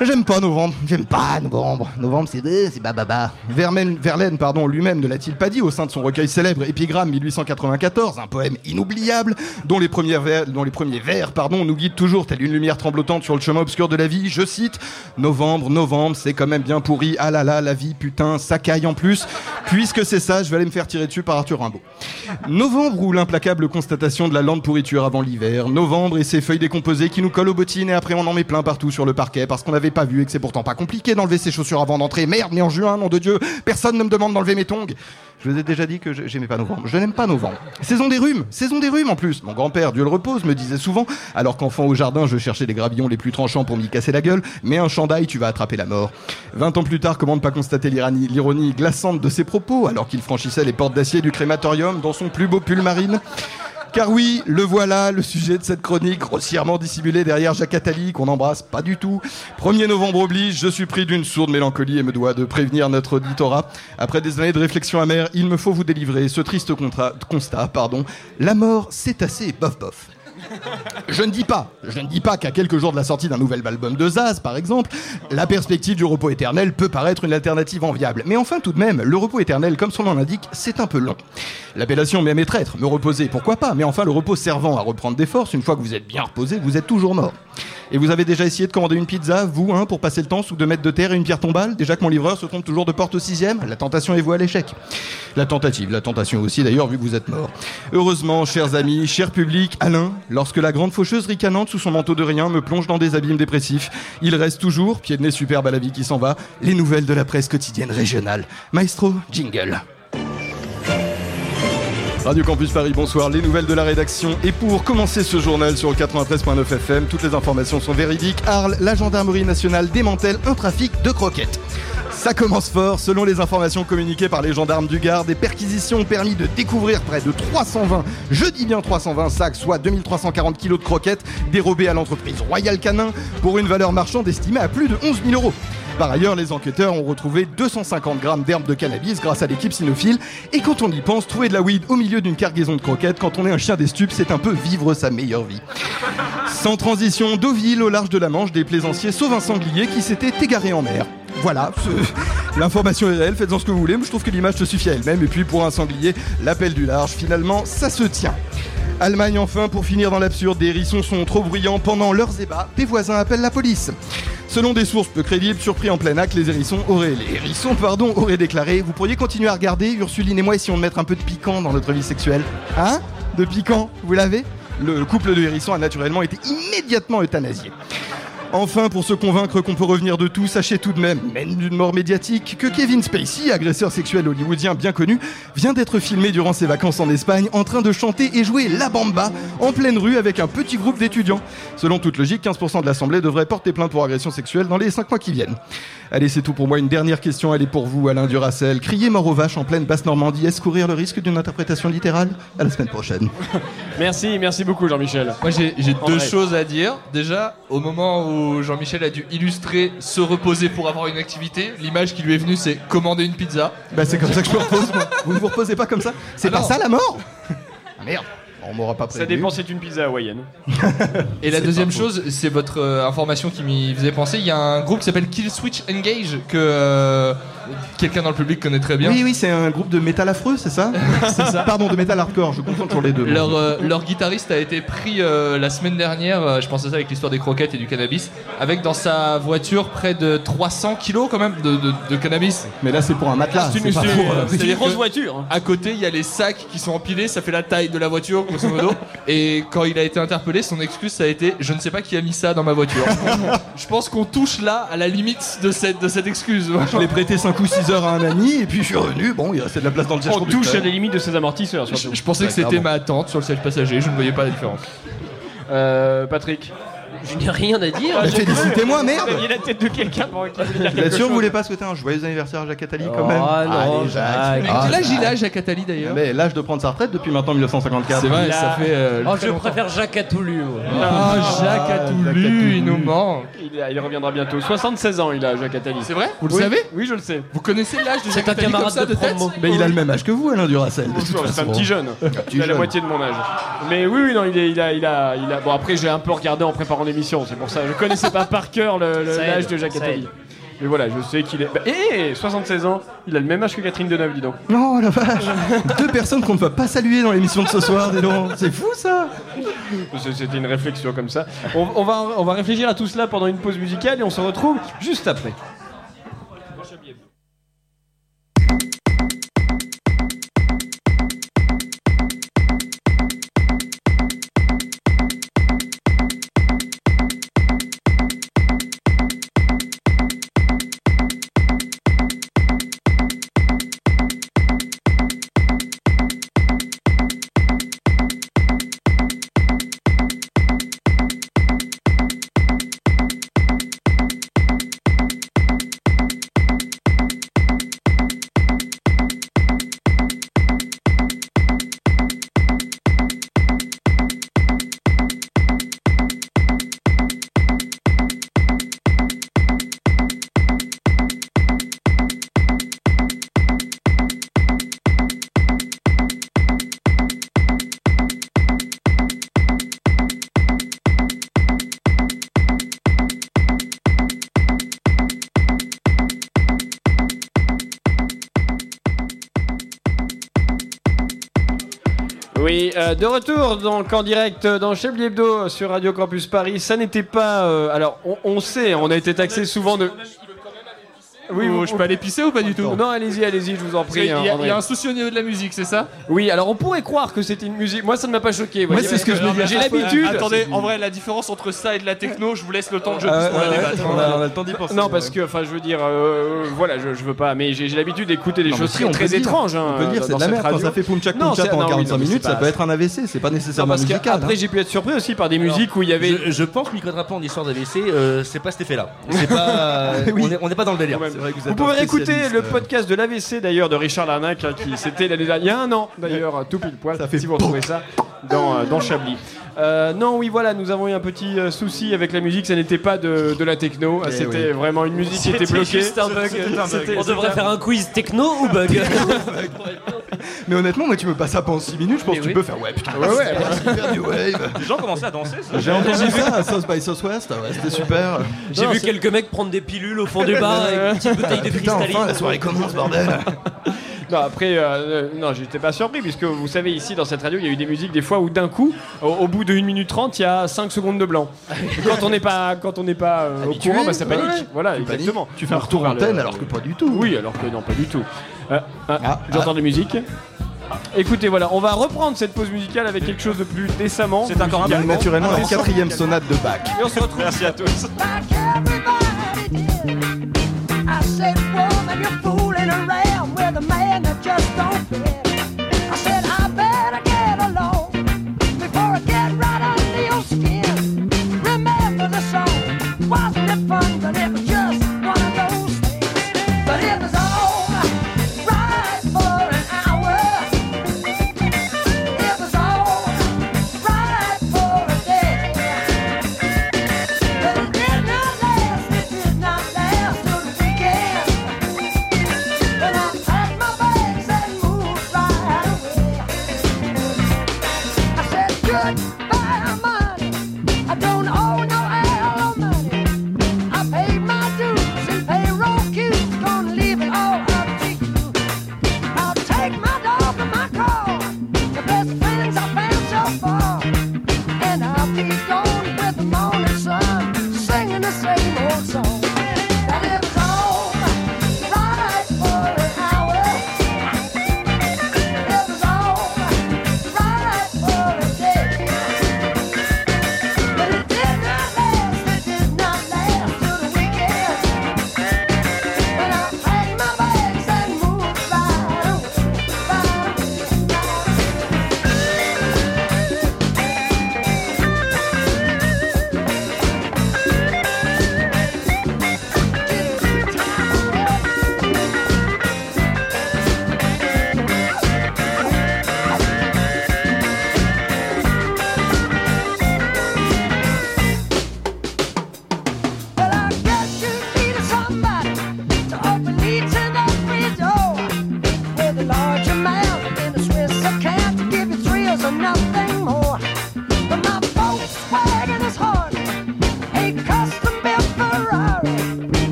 J'aime pas novembre. J'aime pas novembre. Novembre, c'est c'est bababa. Verlaine, Verlaine, pardon, lui-même ne l'a-t-il pas dit au sein de son recueil célèbre Épigramme 1894, un poème inoubliable dont les premiers vers, pardon, nous guident toujours telle une lumière tremblotante sur le chemin obscur de la vie. Je cite Novembre, novembre, c'est quand même bien pourri. Ah là là, la vie, putain, ça caille en plus. Puisque c'est ça, je vais aller me faire tirer dessus par Arthur Rimbaud. Novembre ou l'implacable constatation de la lente pourriture avant l'hiver. Novembre et ses feuilles décomposées qui nous collent aux bottines et après on en met plein partout sur le parquet parce qu'on n'avait pas vu et que c'est pourtant pas compliqué d'enlever ses chaussures avant d'entrer. Merde, mais en juin, nom de Dieu, personne ne me demande d'enlever mes tongs. Je vous ai déjà dit que j'aimais pas novembre. Je n'aime pas novembre. Saison des rhumes, saison des rhumes en plus. Mon grand-père, Dieu le repose, me disait souvent, alors qu'enfant au jardin, je cherchais les gravillons les plus tranchants pour m'y casser la gueule, mais un chandail, tu vas attraper la mort. Vingt ans plus tard, comment ne pas constater l'ironie glaçante de ses propos, alors qu'il franchissait les portes d'acier du crématorium dans son plus beau pull marine? Car oui, le voilà, le sujet de cette chronique, grossièrement dissimulé derrière Jacques Attali, qu'on n'embrasse pas du tout. 1er novembre oblige, je suis pris d'une sourde mélancolie et me dois de prévenir notre auditorat. Après des années de réflexion amère, il me faut vous délivrer ce triste constat, pardon. La mort, c'est assez bof bof. Je ne dis pas, je ne dis pas qu'à quelques jours de la sortie d'un nouvel album de Zaz, par exemple, la perspective du repos éternel peut paraître une alternative enviable. Mais enfin, tout de même, le repos éternel, comme son nom l'indique, c'est un peu long. L'appellation est traître, me reposer, pourquoi pas, mais enfin, le repos servant à reprendre des forces, une fois que vous êtes bien reposé, vous êtes toujours mort. Et vous avez déjà essayé de commander une pizza, vous, hein, pour passer le temps sous deux mètres de terre et une pierre tombale? Déjà que mon livreur se trompe toujours de porte au sixième La tentation est vouée à l'échec. La tentative, la tentation aussi d'ailleurs, vu que vous êtes mort. Heureusement, chers amis, cher public, Alain, lorsque la grande faucheuse ricanante sous son manteau de rien me plonge dans des abîmes dépressifs, il reste toujours, pied de nez superbe à la vie qui s'en va, les nouvelles de la presse quotidienne régionale. Maestro, jingle. Radio Campus Paris, bonsoir, les nouvelles de la rédaction. Et pour commencer ce journal sur le 93.9 FM, toutes les informations sont véridiques. Arles, la gendarmerie nationale démantèle un trafic de croquettes. Ça commence fort, selon les informations communiquées par les gendarmes du Gard, des perquisitions ont permis de découvrir près de 320, je dis bien 320 sacs, soit 2340 kilos de croquettes dérobées à l'entreprise Royal Canin pour une valeur marchande estimée à plus de 11 000 euros. Par ailleurs, les enquêteurs ont retrouvé 250 grammes d'herbe de cannabis grâce à l'équipe cynophile. Et quand on y pense, trouver de la weed au milieu d'une cargaison de croquettes, quand on est un chien des stupes, c'est un peu vivre sa meilleure vie. Sans transition, Deauville, au large de la Manche, des plaisanciers sauvent un sanglier qui s'était égaré en mer. Voilà, l'information est réelle, faites-en ce que vous voulez, mais je trouve que l'image se suffit à elle-même. Et puis pour un sanglier, l'appel du large, finalement, ça se tient. Allemagne enfin, pour finir dans l'absurde, des hérissons sont trop bruyants pendant leurs ébats, des voisins appellent la police. Selon des sources peu crédibles, surpris en plein acte, les hérissons auraient, les hérissons, auraient déclaré Vous pourriez continuer à regarder, Ursuline et moi, essayons de mettre un peu de piquant dans notre vie sexuelle. Hein? De piquant, vous l'avez? Le couple de hérissons a naturellement été immédiatement euthanasié. Enfin, pour se convaincre qu'on peut revenir de tout, sachez tout de même, même d'une mort médiatique, que Kevin Spacey, agresseur sexuel hollywoodien bien connu, vient d'être filmé durant ses vacances en Espagne en train de chanter et jouer la bamba en pleine rue avec un petit groupe d'étudiants. Selon toute logique, 15% de l'Assemblée devrait porter plainte pour agression sexuelle dans les 5 mois qui viennent. Allez, c'est tout pour moi. Une dernière question, elle est pour vous, Alain Duracel. Crier mort aux vaches en pleine basse Normandie, est-ce courir le risque d'une interprétation littérale? À la semaine prochaine. Merci, merci beaucoup Jean-Michel. Moi j'ai deux vrai. choses à dire. Déjà, au moment où Jean-Michel a dû illustrer se reposer pour avoir une activité, l'image qui lui est venue c'est commander une pizza. Bah c'est comme ça que je me repose moi. Vous ne vous reposez pas comme ça C'est Ah pas non. ça la mort Ah, Merde, on m'aura pas Ça prévenu. dépend, c'est une pizza hawaïenne. Et la deuxième chose, c'est votre euh, information qui m'y faisait penser. Il y a un groupe qui s'appelle Kill Switch Engage que, euh, quelqu'un dans le public connaît très bien. Oui, oui, c'est un groupe de métal affreux, c'est ça C'est ça. Pardon, de métal hardcore, je confonds toujours les deux. Leur, euh, leur guitariste a été pris euh, la semaine dernière, euh, je pense à ça avec l'histoire des croquettes et du cannabis, avec dans sa voiture près de 300 kilos quand même de, de- de cannabis. Mais là, c'est pour un matelas. C'est pas pour, euh, une grosse voiture. À côté, il y a les sacs qui sont empilés, ça fait la taille de la voiture, grosso modo. Et quand il a été interpellé, son excuse, ça a été Je ne sais pas qui a mis ça dans ma voiture. je pense qu'on touche là à la limite de cette, de cette excuse. Je l'ai prêté 5 ou 6 heures à un ami, et puis je suis revenu. Bon, il restait de la place dans le siège On conducteur. touche à les limites de ses amortisseurs. Je, surtout. je pensais que Ouais, c'était ma tante sur le siège passager, je ne voyais pas la différence. Euh, Patrick. Je n'ai rien à dire. Félicitez-moi, merde Vous aviez la tête de quelqu'un pour qui quelque sûr que vous chose. voulez pas souhaiter un joyeux anniversaire à Jacques Attali quand Oh, même non, Allez, Jacques. Ah, Quel âge il a, Jacques. Attali d'ailleurs Mais l'âge de prendre sa retraite depuis maintenant 1954. C'est vrai, Il a- ça fait. euh, Oh, je préfère Jacques Attoulu. Ah, Jacques a tout Jacques lu, Attali. il nous manque. Il, a- il reviendra bientôt. 76 ans, il a, Jacques Attali. C'est vrai Vous le savez Oui, je le sais. Vous connaissez l'âge de C'est Jacques un Attali comme camarade ça de promo. Mais il a le même âge que vous, Alain Duracel. de toute C'est un petit jeune. Il a la moitié de mon âge. Mais oui, oui, non, il, il a, il a, il a. Bon, après, j'ai un peu regardé en préparant l'émission, c'est pour ça. Je connaissais pas par cœur l'âge de Jacques Attali. Mais voilà, je sais qu'il est. Bah, hé 76 ans, il a le même âge que Catherine Deneuve, dis donc. Non, la vache Deux personnes qu'on ne va pas saluer dans l'émission de ce soir, dis donc. C'est fou ça C'est- C'était une réflexion comme ça. On, on va, on va réfléchir à tout cela pendant une pause musicale et on se retrouve juste après. De retour donc en direct dans Chablis Hebdo sur Radio Campus Paris. Ça n'était pas. euh, alors, on, on sait, on a été taxé souvent de. Oui, Ou vous- je peux aller pisser ou pas du tout Non, allez-y, allez-y, je vous en prie. hein, il y a- y a un souci au niveau de la musique, c'est ça? Oui, alors on pourrait croire que c'était une musique. Moi, ça ne m'a pas choqué. Moi, c'est ce que je me J'ai l'habitude. Attendez, en vrai, la différence entre ça et de la techno, je vous laisse le temps de jeu Euh, ouais, débattre. on, a, on a le temps d'y penser. Non, parce que, enfin, je veux dire, euh, voilà, je, je veux pas, mais j'ai l'habitude d'écouter des Non, choses si, très, étranges. hein, On peut dire dans- c'est de la merde quand ça fait punchak Non, punchak c'est- pendant non, oui, 45 non, mais minutes, ça peut être un AVC, c'est pas nécessairement parce musical. qu'après, hein. j'ai pu être surpris aussi par des musiques où il y avait. Je, je pense, micro en histoire d'AVC, euh, c'est pas cet effet-là. On, est, on est pas dans le délire. C'est vrai que vous pouvez spécialiste, le euh. podcast de l'AVC d'ailleurs de Richard Larnac, hein, qui c'était l'année dernière, il y a un an d'ailleurs, tout pile poil, Ça fait si vous retrouvez ça dans, euh, dans Chablis. Euh, non, oui, voilà, nous avons eu un petit euh, souci avec la musique, ça n'était pas de, de la techno, Eh c'était oui. vraiment une musique qui était C'était bloquée. juste un bug. C'était un bug. On devrait faire un quiz techno ou bug Mais honnêtement, moi, tu me passes ça pendant 6 minutes, je pense Mais que tu oui. peux faire ouais, putain, Ouais, ouais. c'est super du wave. Les gens commençaient à danser, ça. J'ai entendu ça à South by Southwest, ouais, c'était super. J'ai vu quelques mecs prendre des pilules au fond du bar avec une petite bouteille de Putain, cristalline. enfin, la soirée commence, bordel. Non, après, euh, euh, non, j'étais pas surpris, puisque vous savez, ici dans cette radio, il y a eu des musiques des fois où d'un coup, au, au bout de 1 minute 30, il y a 5 secondes de blanc. quand on n'est pas, quand on n'est pas euh, au Habitué, courant, bah, ça panique. ouais. Voilà, Tu paniques, exactement. Tu fais un retour retrouve antenne le- alors que pas du tout. Oui, alors que non, pas du tout. Euh, ah, Ah, J'entends de la musique. Écoutez, voilà, on va reprendre cette pause musicale avec quelque chose de plus décemment. C'est encore un naturellement, la quatrième sonate de Bach. Et on se retrouve. Merci à tous.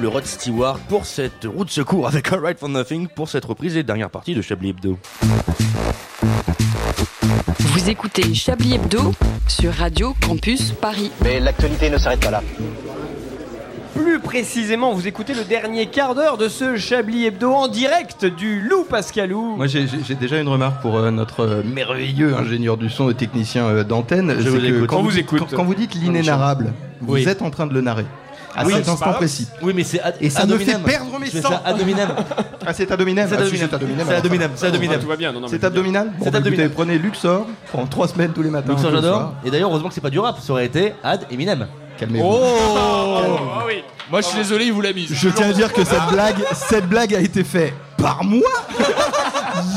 L'inénarrable Rod Stewart pour cette roue de secours avec Alright for Nothing pour cette reprise et dernière partie de Chablis Hebdo. Vous écoutez Chablis Hebdo sur Radio Campus Paris. Mais l'actualité ne s'arrête pas là. Plus précisément, vous écoutez le dernier quart d'heure de ce Chablis Hebdo en direct du Loup Pascalou. Moi, j'ai- déjà une remarque pour euh, notre euh, merveilleux ingénieur du son et technicien euh, d'antenne. Je C'est vous que écoute. Quand, On vous, vous écoute. Quand, quand vous dites l'inénarrable, vous Oui. êtes en train de le narrer. À Oui, cet c'est instant précis. Oui, mais c'est ad- Et ça me fait perdre mes sangs. ad hominem. Ah, c'est ad hominem C'est Ah, hominem. c'est ad hominem, C'est c'est hominem. Tout va bien, C'est abdominal C'est bah, abdominal. Prenez Luxor pendant trois semaines tous les matins. Les j'adore. Et d'ailleurs, heureusement que c'est pas du rap, ça aurait été ad Eminem. Calmez-vous. Oh Ah oui. Moi, je suis désolé, il vous l'a mise. Je tiens à dire que cette blague, cette blague a été faite par moi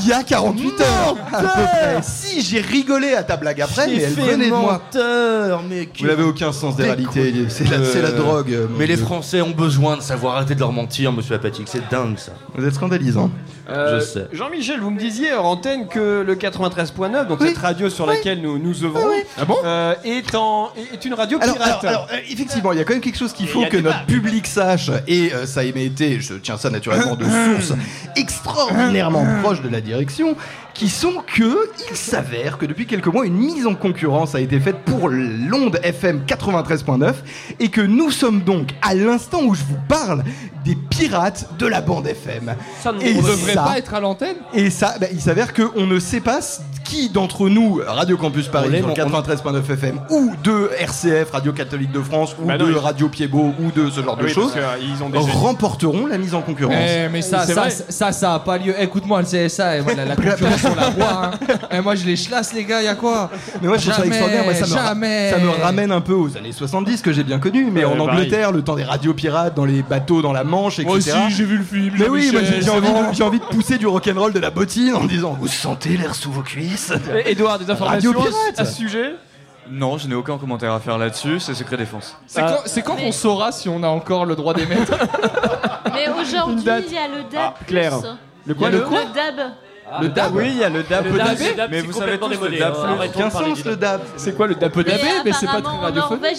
il y a 48 heures à peu près. Si j'ai rigolé à ta blague après, mais elle venait de moi. menteur, mais Vous n'avez aucun sens des réalités. C'est la, c'est la drogue. mon Mais les Dieu. Français ont besoin de savoir arrêter de leur mentir, monsieur Apatique. C'est dingue ça. Vous êtes scandalisant. Euh, Je sais. Jean-Michel, vous me disiez hors antenne que le 93.9, donc cette radio sur laquelle nous nous œuvrons, Ah bon euh, est, en, est une radio Alors, pirate. alors, alors, euh, effectivement, il y a quand même quelque chose qu'il faut que notre public sache, et euh, ça a été, je tiens ça naturellement de sources extraordinairement proches de la direction, qui sont que il s'avère que depuis quelques mois, une mise en concurrence a été faite pour l'onde FM 93.9, et que nous sommes donc, à l'instant où je vous parle, des pirates de la bande FM. Et On devrait ça- pas être à l'antenne et ça, bah, il s'avère qu'on ne sait pas qui d'entre nous, Radio Campus Paris, sur le mais on- 93.9 FM, ou de RCF, Radio Catholique de France, ou Bah non, de ils- Radio Piedbeau, ou de ce genre de Oui, choses, parce que, ils ont déjà- remporteront la mise en concurrence. Eh, mais ça, ça, ça, ça a pas lieu. Écoute-moi, le CSA, et voilà, la concurrence, la voit. Hein. Et moi, je les chlasse, les gars, y a quoi Mais moi je trouve ça extraordinaire, moi, ça, me ça me ramène un peu aux années 70 que j'ai bien connu, mais Ouais, en pareil. Angleterre, le temps des radios pirates, dans les bateaux, dans la Manche, etc. Moi aussi, j'ai vu le film. mais oui, j'ai- envie, envie de pousser du rock'n'roll de la bottine en disant Vous sentez l'air sous vos cuisses Et- Edouard, des informations Radio pirate. à ce sujet? Non, je n'ai aucun commentaire à faire là-dessus, c'est secret défense. C'est Ah. quand, quand qu'on saura si on a encore le droit d'émettre Mais aujourd'hui, il y a le DAB. Ah, Claire. Le quoi, a le quoi? Le DAB. Le DAB Oui, il y a le DAB. Mais vous savez tous le DAB. Aucun sens le DAB. C'est quoi le DAB daber, mais c'est pas très apparemment, En radiophonique. Norvège,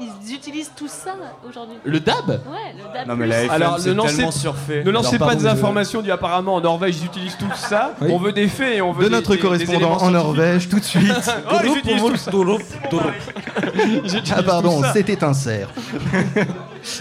ils, utilisent tout ça aujourd'hui. Le DAB Ouais, le DAB. Non mais la FM Alors, ne lancez- surfait. Ne lancez pas des informations du apparemment en Norvège ils utilisent tout ça. On veut des faits et on veut De des- notre correspondant en. Norvège, tout de suite. Oh, ils utilisent tout ça. J'utilise Ah pardon, c'était un cerf.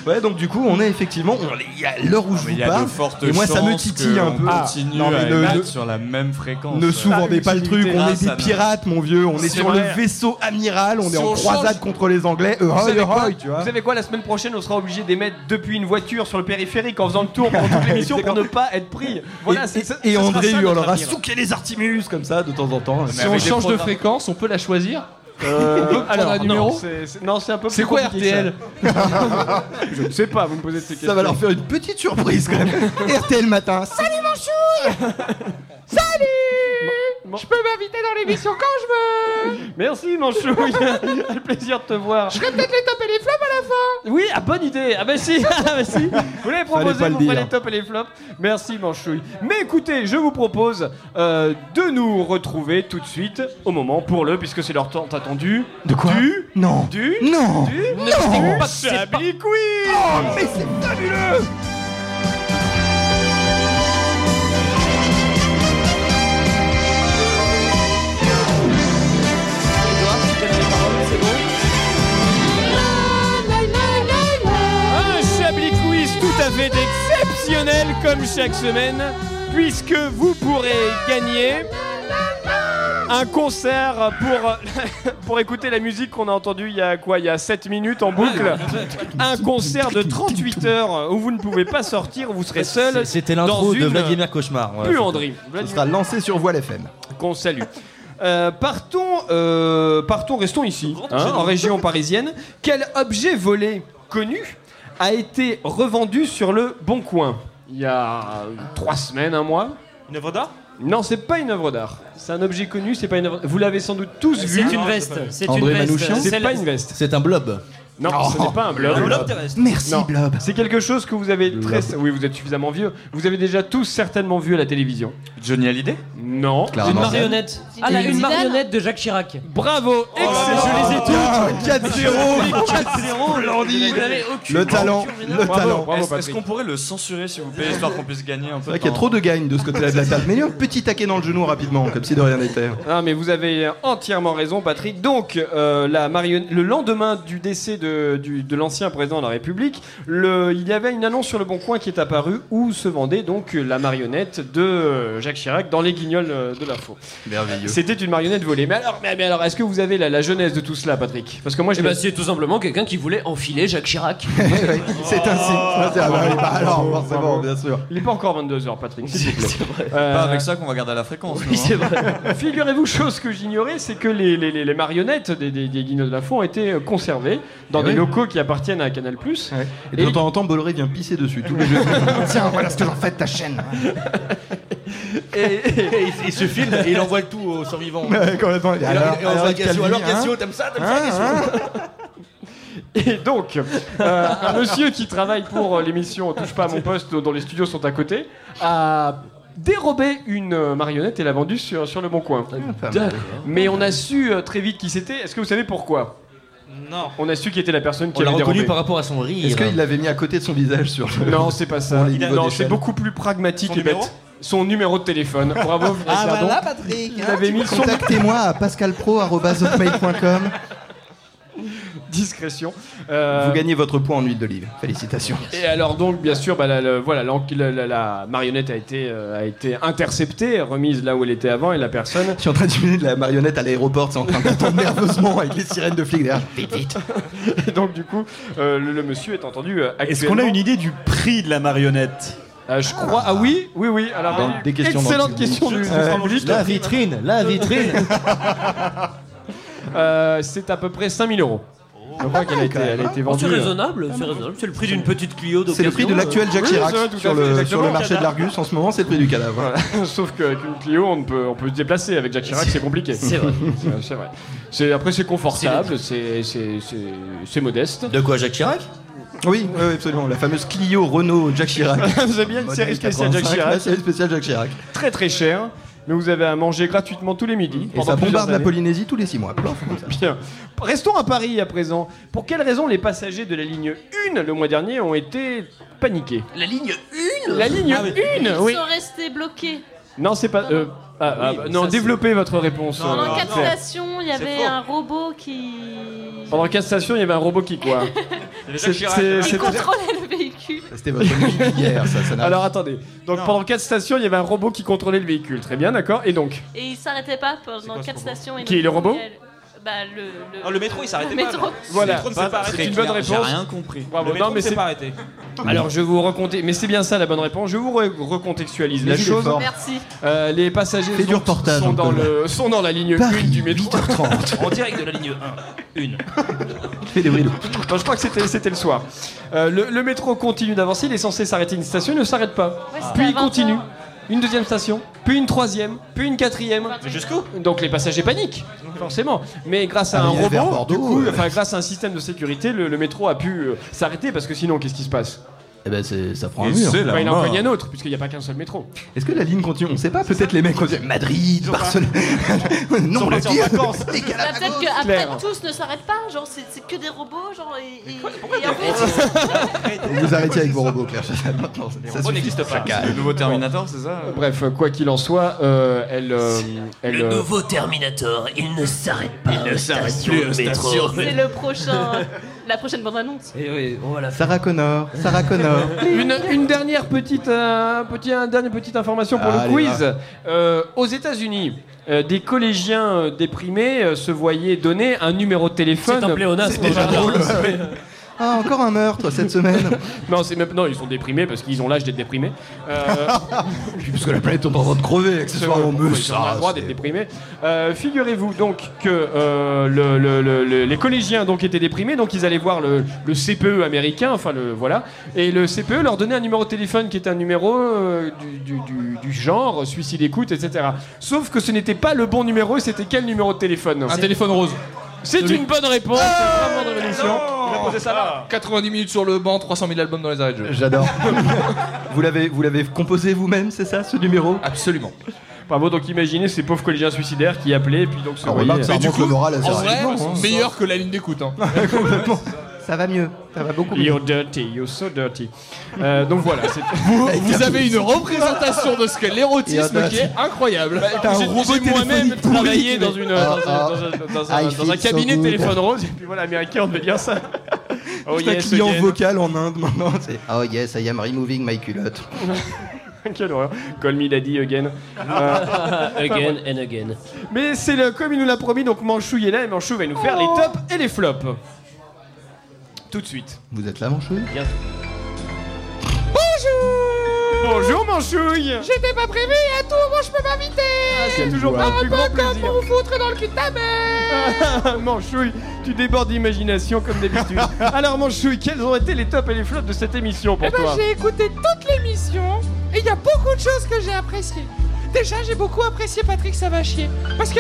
Ouais, donc du coup, on est effectivement, on est- il y a l'heure où je Mais vous il y a parle, de fortes et moi ça me chances titille un qu'on peu. continue non mais à ne, émettre ne- sur la même fréquence. ne sous-vendez pas le truc, on Ah, est des pirates, mon vieux, on est C'est sur vrai. le vaisseau amiral, on Si est en on croisade change- contre les Anglais. Euh, Vous ahoy, savez, quoi ahoy, tu vois. Vous savez quoi La semaine prochaine, on sera obligé d'émettre depuis une voiture sur le périphérique en faisant le tour pendant toute l'émission pour ne pas être pris. Voilà, et, c'est- et- ça- et ça sera André ça, notre hurlera avenir. souquez les Artimus comme ça de temps en temps. Si on change de fréquence, on peut la choisir Euh, On peut prendre alors, un numéro non, c'est- c'est- Non, c'est un peu C'est quoi compliqué que RTL ça. Je ne sais pas, vous me posez ces questions. Ça va leur faire une petite surprise quand même. RTL matin. Salut mon chouille Salut Je peux m'inviter dans l'émission quand je veux Merci, Manchouille Le plaisir de te voir. Je ferais peut-être les tops et les flops à la fin Oui, ah, bonne idée Ah bah si, ah bah si Vous l'avez pas proposé, ferez dire. les tops et les flops. Merci, Manchouille. Mais écoutez, je vous propose euh, de nous retrouver tout de suite au moment pour le, puisque c'est leur temps attendu. De quoi Du... Non Du... Non Du... Non Pas de Chablis Quiz Oh mais c'est fabuleux fait exceptionnel comme chaque semaine, puisque vous pourrez gagner un concert pour, pour écouter la musique qu'on a entendue il y a quoi Il y a 7 minutes en boucle. Un concert de 38 heures où vous ne pouvez pas sortir, vous serez seul. C'était l'intro de Vladimir Cauchemar. Voilà, Buanderie. Ce sera lancé sur Voile FM. Qu'on salue. Euh, partons, euh, partons, restons ici, hein, en région parisienne. Quel objet volé connu a été revendu sur le Bon Coin il y a euh, trois semaines, un mois Une œuvre d'art? Non, c'est pas une œuvre d'art. C'est un objet connu, c'est pas une œuvre. Vous l'avez sans doute tous C'est vu. une veste. C'est André une veste. Manouchian C'est C'est pas une veste. C'est un blob. Non, Oh. ce n'est pas un blob. Un blob terrestre. Merci, Non. blob. C'est quelque chose que vous avez très. Oui, vous êtes suffisamment vieux. Vous avez déjà tous certainement vu à la télévision. Johnny Hallyday Non. Une marionnette. Ah là, une marionnette de Jacques Chirac. Bravo, excellent. je les ai toutes. 4-0 4-0, Landy. Vous n'avez aucune Le talent, le Bravo, talent. bravo, Est-ce est-ce qu'on pourrait le censurer, s'il vous plaît, histoire qu'on puisse gagner un peu C'est vrai de qu'il y a trop de gagne de ce côté-là de la table. Mais un petit taquet dans le genou rapidement, comme si de rien n'était. Ah mais vous avez entièrement raison Patrick. Donc euh, la marionnette, le lendemain du décès de, du- de l'ancien président de la République, le, il y avait une annonce sur le Bon Coin qui est apparue où se vendait donc la marionnette de euh, Jacques Chirac dans les guignols euh, de l'info. Merveilleux. C'était une marionnette volée. Mais alors, mais, mais alors, est-ce que vous avez la, la genèse de tout cela, Patrick? Parce que moi, je Eh ben, l'ai- c'est tout simplement quelqu'un qui voulait enfiler Jacques Chirac. C'est ainsi. Ah bah oui, bah alors, forcément, bien sûr. Il est pas encore 22h, Patrick, s'il vous plaît. Euh, Pas avec ça qu'on va garder à la fréquence. Oui, c'est non, hein vrai. Figurez-vous, chose que j'ignorais, c'est que les, les- les- les marionnettes des, des, des guignols de l'info ont été conservées dans Eh des locaux qui appartiennent à Canal+. Et de temps en temps, Bolloré vient pisser dessus tous les jours. Tiens, voilà ce que j'en fais de ta chaîne. Et, il, il se filme et il envoie le tout aux survivants. Ouais. Et Et alors, alors, et on alors, Cassio, hein t'aimes ça, t'aimes ça, Hein, Cassio Et donc, euh, un monsieur qui travaille pour euh, l'émission Touche pas à mon poste, dont les studios sont à côté, a dérobé une euh, marionnette et l'a vendue sur, sur le Bon Coin. D'accord. Mais on a su euh, très vite qui c'était. Est-ce que vous savez pourquoi? Non. On a su qui était la personne qui On l'a avait reconnu dérobé. par rapport à son rire. Est-ce qu'il l'avait mis à côté de son visage sur le. Non, c'est pas ça. Il a- non, c'est beaucoup plus pragmatique Son et bête. numéro Son numéro de téléphone. Bravo, Ah voilà, Patrick. Il hein, avait tu mis vois. son Contactez-moi à pascalpro.com. discrétion. Euh, Vous gagnez votre point en huile d'olive. Félicitations. Et alors donc bien sûr bah, la, la- voilà la, la- la marionnette a été euh, a été interceptée remise là où elle était avant et la personne Je suis en train d'imaginer de la marionnette à l'aéroport, c'est en train d'attendre nerveusement avec les sirènes de flics derrière. Vite, vite. et donc du coup euh, le, le monsieur est entendu euh, Est-ce qu'on a une idée du prix de la marionnette? Euh, je crois ah oui oui oui alors Dans des questions excellente question du, Euh. La vitrine, la vitrine. Euh, c'est à peu près 5000 euros je crois qu'elle a été, elle a été vendue c'est euh, raisonnable, c'est raisonnable. C'est le prix d'une petite Clio. C'est le prix de l'actuel Jacques Oui, Chirac sur le, exactement. sur le marché de l'Argus. En ce moment, c'est le prix du cadavre. Voilà. Sauf qu'avec une Clio, on, peut, on peut se déplacer. Avec Jacques Chirac, c'est compliqué. C'est vrai. C'est- C'est vrai. C'est- Après, c'est confortable, c'est modeste. De quoi, Jacques Chirac? Oui, oui, absolument. La fameuse Clio Renault Jacques Chirac. Vous avez bien une série spéciale Jacques 85, Chirac. la série spéciale Jacques Chirac. Très très cher, mais vous avez à manger gratuitement tous les midis. Et ça bombarde la. Polynésie tous les 6 mois. Plof, comme ça. Bien. Restons à Paris à présent. Pour quelles raisons les passagers de la ligne 1 le mois dernier ont été paniqués? La ligne 1 La ligne 1 Oui. Ils sont restés bloqués. Non, c'est pas. euh, ah, ah, bah, non, développez votre réponse. Pendant euh, quatre Claire. stations, il y avait faux. un robot qui. Pendant 4 stations, il y avait un robot qui quoi C'est- c'est- qui c'est- contrôlait le véhicule. C'était votre ça. ça n'a- Alors attendez. Donc pendant 4 stations, il y avait un robot qui contrôlait le véhicule. Très bien, d'accord. Et donc Et il s'arrêtait pas pendant quatre stations. et Qui est le robot il y a- Bah, le, le... Oh, le métro, il s'arrêtait le pas, métro. là. Voilà, Le métro ne s'est pas arrêté. c'est une bonne réponse. J'ai rien compris. Bravo. Le métro non, mais ne s'est c'est pas arrêté. Alors je vous raconter, mais c'est bien ça la bonne réponse. Je vous re- recontextualise la chose. fort. Merci. Euh, les passagers Fais du sont, reportage, sont dans le, sont dans la ligne 1 Paris, du métro. 8h30. En direct de la ligne 1. Une. Fais des bruits de- Non, je crois que c'était c'était le soir. Euh, le, le métro continue d'avancer. Il est censé s'arrêter une station, il ne s'arrête pas. Ouais, Puis il continue. 20. Une deuxième station, puis une troisième, puis une quatrième. Mais jusqu'où Donc les passagers paniquent, forcément. Mais grâce à un Arrivé vers robot, Bordeaux, du coup, euh. enfin grâce à un système de sécurité, le, le métro a pu euh, s'arrêter parce que sinon, qu'est-ce qui se passe? Eh ben, c'est- ça prend un Et mur. c'est la Bah, Il en mort. cogne un autre, puisqu'il n'y a pas qu'un seul métro. Est-ce que la ligne continue? On sait pas. Peut-être les mecs ont dit Madrid, Barcelone. non, le partis en dire. vacances. Les Bah, Galapagos. peut-être qu'après tous ne s'arrêtent pas, genre c'est c'est que des robots, genre et, et, et en fait, Vous arrêtez avec vos robots, Claire. Maintenant, ça robots suffit. n'existent pas. Chacal. Le nouveau Terminator, c'est ça? Bref, quoi qu'il en soit, euh, elle, euh, elle, Le euh, nouveau Terminator, il ne s'arrête pas. Il ne s'arrête stations plus aux de métro. stations. c'est le prochain, la prochaine bande annonce. Et oui, on va la faire. Sarah Connor. Sarah Connor. une, une dernière petite, euh, petit, un dernière petite information pour le quiz. Euh, aux États-Unis, euh, des collégiens euh, déprimés euh, se voyaient donner un numéro de téléphone. C'est un pléonasme. C'est déjà drôle. Ah, encore un meurtre cette semaine. Non, c'est même non, ils sont déprimés parce qu'ils ont l'âge d'être déprimés. Euh, Puis parce que la planète est en train de crever, accessoirement. Ouais, Mais ils ont le ça, droit d'être déprimés. Euh, Figurez-vous donc que euh, le- le- le- le- les collégiens donc étaient déprimés, donc ils allaient voir le, le CPE américain, enfin le voilà, et le CPE leur donnait un numéro de téléphone qui était un numéro euh, du, du- du- du genre suicide écoute, etc. Sauf que ce n'était pas le bon numéro, et c'était quel numéro de téléphone? Un téléphone rose. C'est une bonne réponse, c'est vraiment de révolution. Il a posé ça là 90 minutes sur le banc, 300 000 albums dans les arrêts de jeu. J'adore. vous l'avez, vous l'avez composé vous-même, c'est ça, ce numéro? Absolument. Bravo, donc imaginez ces pauvres collégiens suicidaires qui appelaient et puis donc se Ah, voyaient- remarque, ça Mais du remonte coup, le moral assez en vrai, rapidement, hein. meilleur que la ligne d'écoute. Hein. Complètement. Ça va mieux. Ça va beaucoup mieux. You're dirty, you're so dirty. Euh, donc voilà, c'est Vous, vous avez une représentation de ce qu'est l'érotisme qui est incroyable. J'ai- J'ai moi-même travaillé dans, une, dans, un- Ah, dans un, dans un- I dans un feel so cabinet good. téléphone rose, et puis voilà, américain, on devait dire ça. Oh C'est un yes, client again. vocal en Inde maintenant. C'est Oh yes, I am removing my culotte. Quelle horreur. Call me daddy again. Euh, Again and again. Mais c'est le, comme il nous l'a promis, donc Manchouille est là et Manchou va nous faire les tops et les flops. Tout de suite. Vous êtes là, mon chou Bientôt. Bonjour Bonjour Manchouille J'étais pas prévu et à tout moment je peux m'inviter C'est toujours pas un plus grand plaisir. pour vous foutre dans le cul de ta mère Manchouille, tu débordes d'imagination comme d'habitude. Alors Manchouille, quels ont été les tops et les flops de cette émission pour Eh ben toi j'ai écouté toute l'émission et il y a beaucoup de choses que j'ai appréciées. Déjà j'ai beaucoup apprécié Patrick Savachier parce que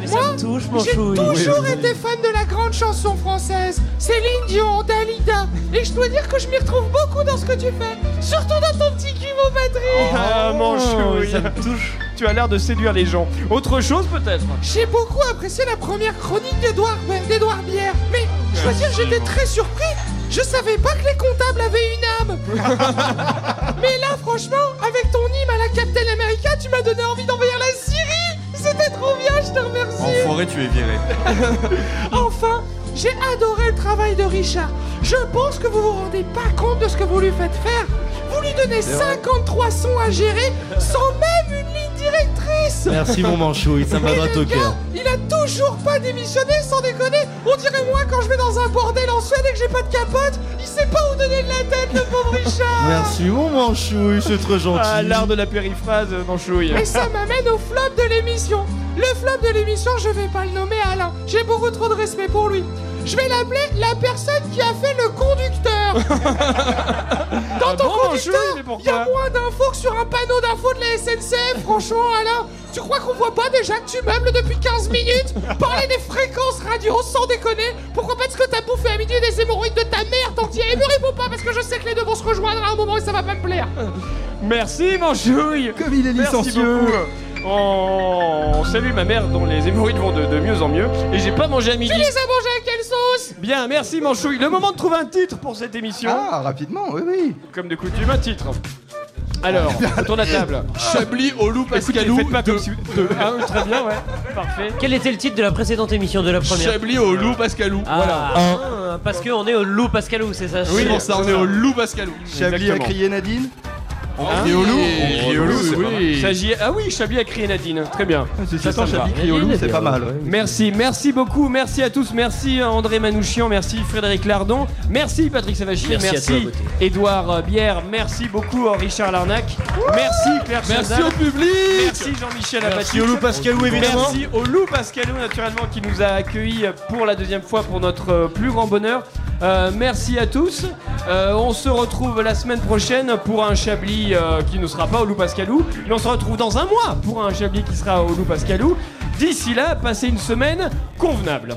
mais ça moi me touche, j'ai toujours Oui, oui. été fan de la grande chanson française, Céline Dion, Dalida et je dois dire que je m'y retrouve beaucoup dans ce que tu fais, surtout dans ton petit cul mon Patrick. Ah Manchouille, ça me touche. Tu as l'air de séduire les gens. Autre chose peut-être? J'ai beaucoup apprécié la première chronique d'Edouard d'Edouard Bière, mais je dois dire j'étais très surpris. Je savais pas que les comptables avaient une âme. mais là, franchement, avec ton hymne à la Captain America, tu m'as donné envie d'envahir la Syrie. C'était trop bien, je te remercie. Enfoiré, tu es viré. Enfin, j'ai adoré le travail de Richard. Je pense que vous vous rendez pas compte de ce que vous lui faites faire. Vous lui donnez 53 sons à gérer sans même une ligne Merci mon manchouille, ça me va droit au cœur. Il a toujours pas démissionné, sans déconner. On dirait moi quand je vais dans un bordel en Suède et que j'ai pas de capote. Il sait pas où donner de la tête, le pauvre Richard. Merci mon manchouille, c'est trop gentil. Ah, l'art de la périphrase, Manchouille. Et ça m'amène au flop de l'émission. Le flop de l'émission, je vais pas le nommer Alain. J'ai beaucoup trop de respect pour lui. Je vais l'appeler la personne qui a fait le conducteur. Dans Ah ton bon, conducteur, Manchouille, mais il y a moins d'infos que sur un panneau d'infos de la SNCF. Franchement, Alain, tu crois qu'on voit pas déjà que tu meubles depuis 15 minutes Parler des fréquences radio sans déconner? Pourquoi Parce que t'as bouffé à midi des hémorroïdes de ta mère, t'entier. Et me réponds pas parce que je sais que les deux vont se rejoindre à un moment et ça va pas me plaire. Merci Manchouille Comme il est Merci licencieux. beaucoup. On salue ma mère dont les hémorroïdes vont de, de mieux en mieux. Et j'ai pas mangé à midi. Tu les as mangés à quelle sauce Bien, merci Manchouille. Le moment de trouver un titre pour cette émission. Ah, rapidement, oui, oui. Comme de coutume, un titre. Alors, autour de la table. Chablis au loup Écoutez, Pascalou. faites pas de- comme si... de- Ah, oui, très bien, ouais. Parfait. Quel était le titre de la précédente émission de la première? Chablis au loup Pascalou. Ah, Voilà. ah, parce qu'on est au loup Pascalou, c'est ça Oui, c'est- pour ça, on est au loup Pascalou. Chablis a Exactement. crié Nadine Hein crie au loup. On crie au loup, c'est Oui. pas mal. Il s'agit- Ah oui, Chablis a crié Nadine. Très bien. C'est Ça, ça me va. Chablis crie au loup, c'est pas mal. Merci, merci beaucoup, merci à tous, merci à André Manouchian, merci Frédéric Lardon, merci Patrick Savachier, Merci à merci, toi, Gauthier. Édouard euh, Bière, merci beaucoup à Richard Larnac, merci Claire Merci Chazal, au public. merci Jean-Michel Merci Apathy. au loup Pascalou évidemment. Merci au Loup Pascalou naturellement qui nous a accueillis pour la deuxième fois pour notre euh, plus grand bonheur. Euh, merci à tous. Euh, on se retrouve la semaine prochaine pour un Chablis euh, qui ne sera pas au Loup Pascalou, mais on se retrouve dans un mois pour un Chablis qui sera au Loup Pascalou. D'ici là, passez une semaine convenable.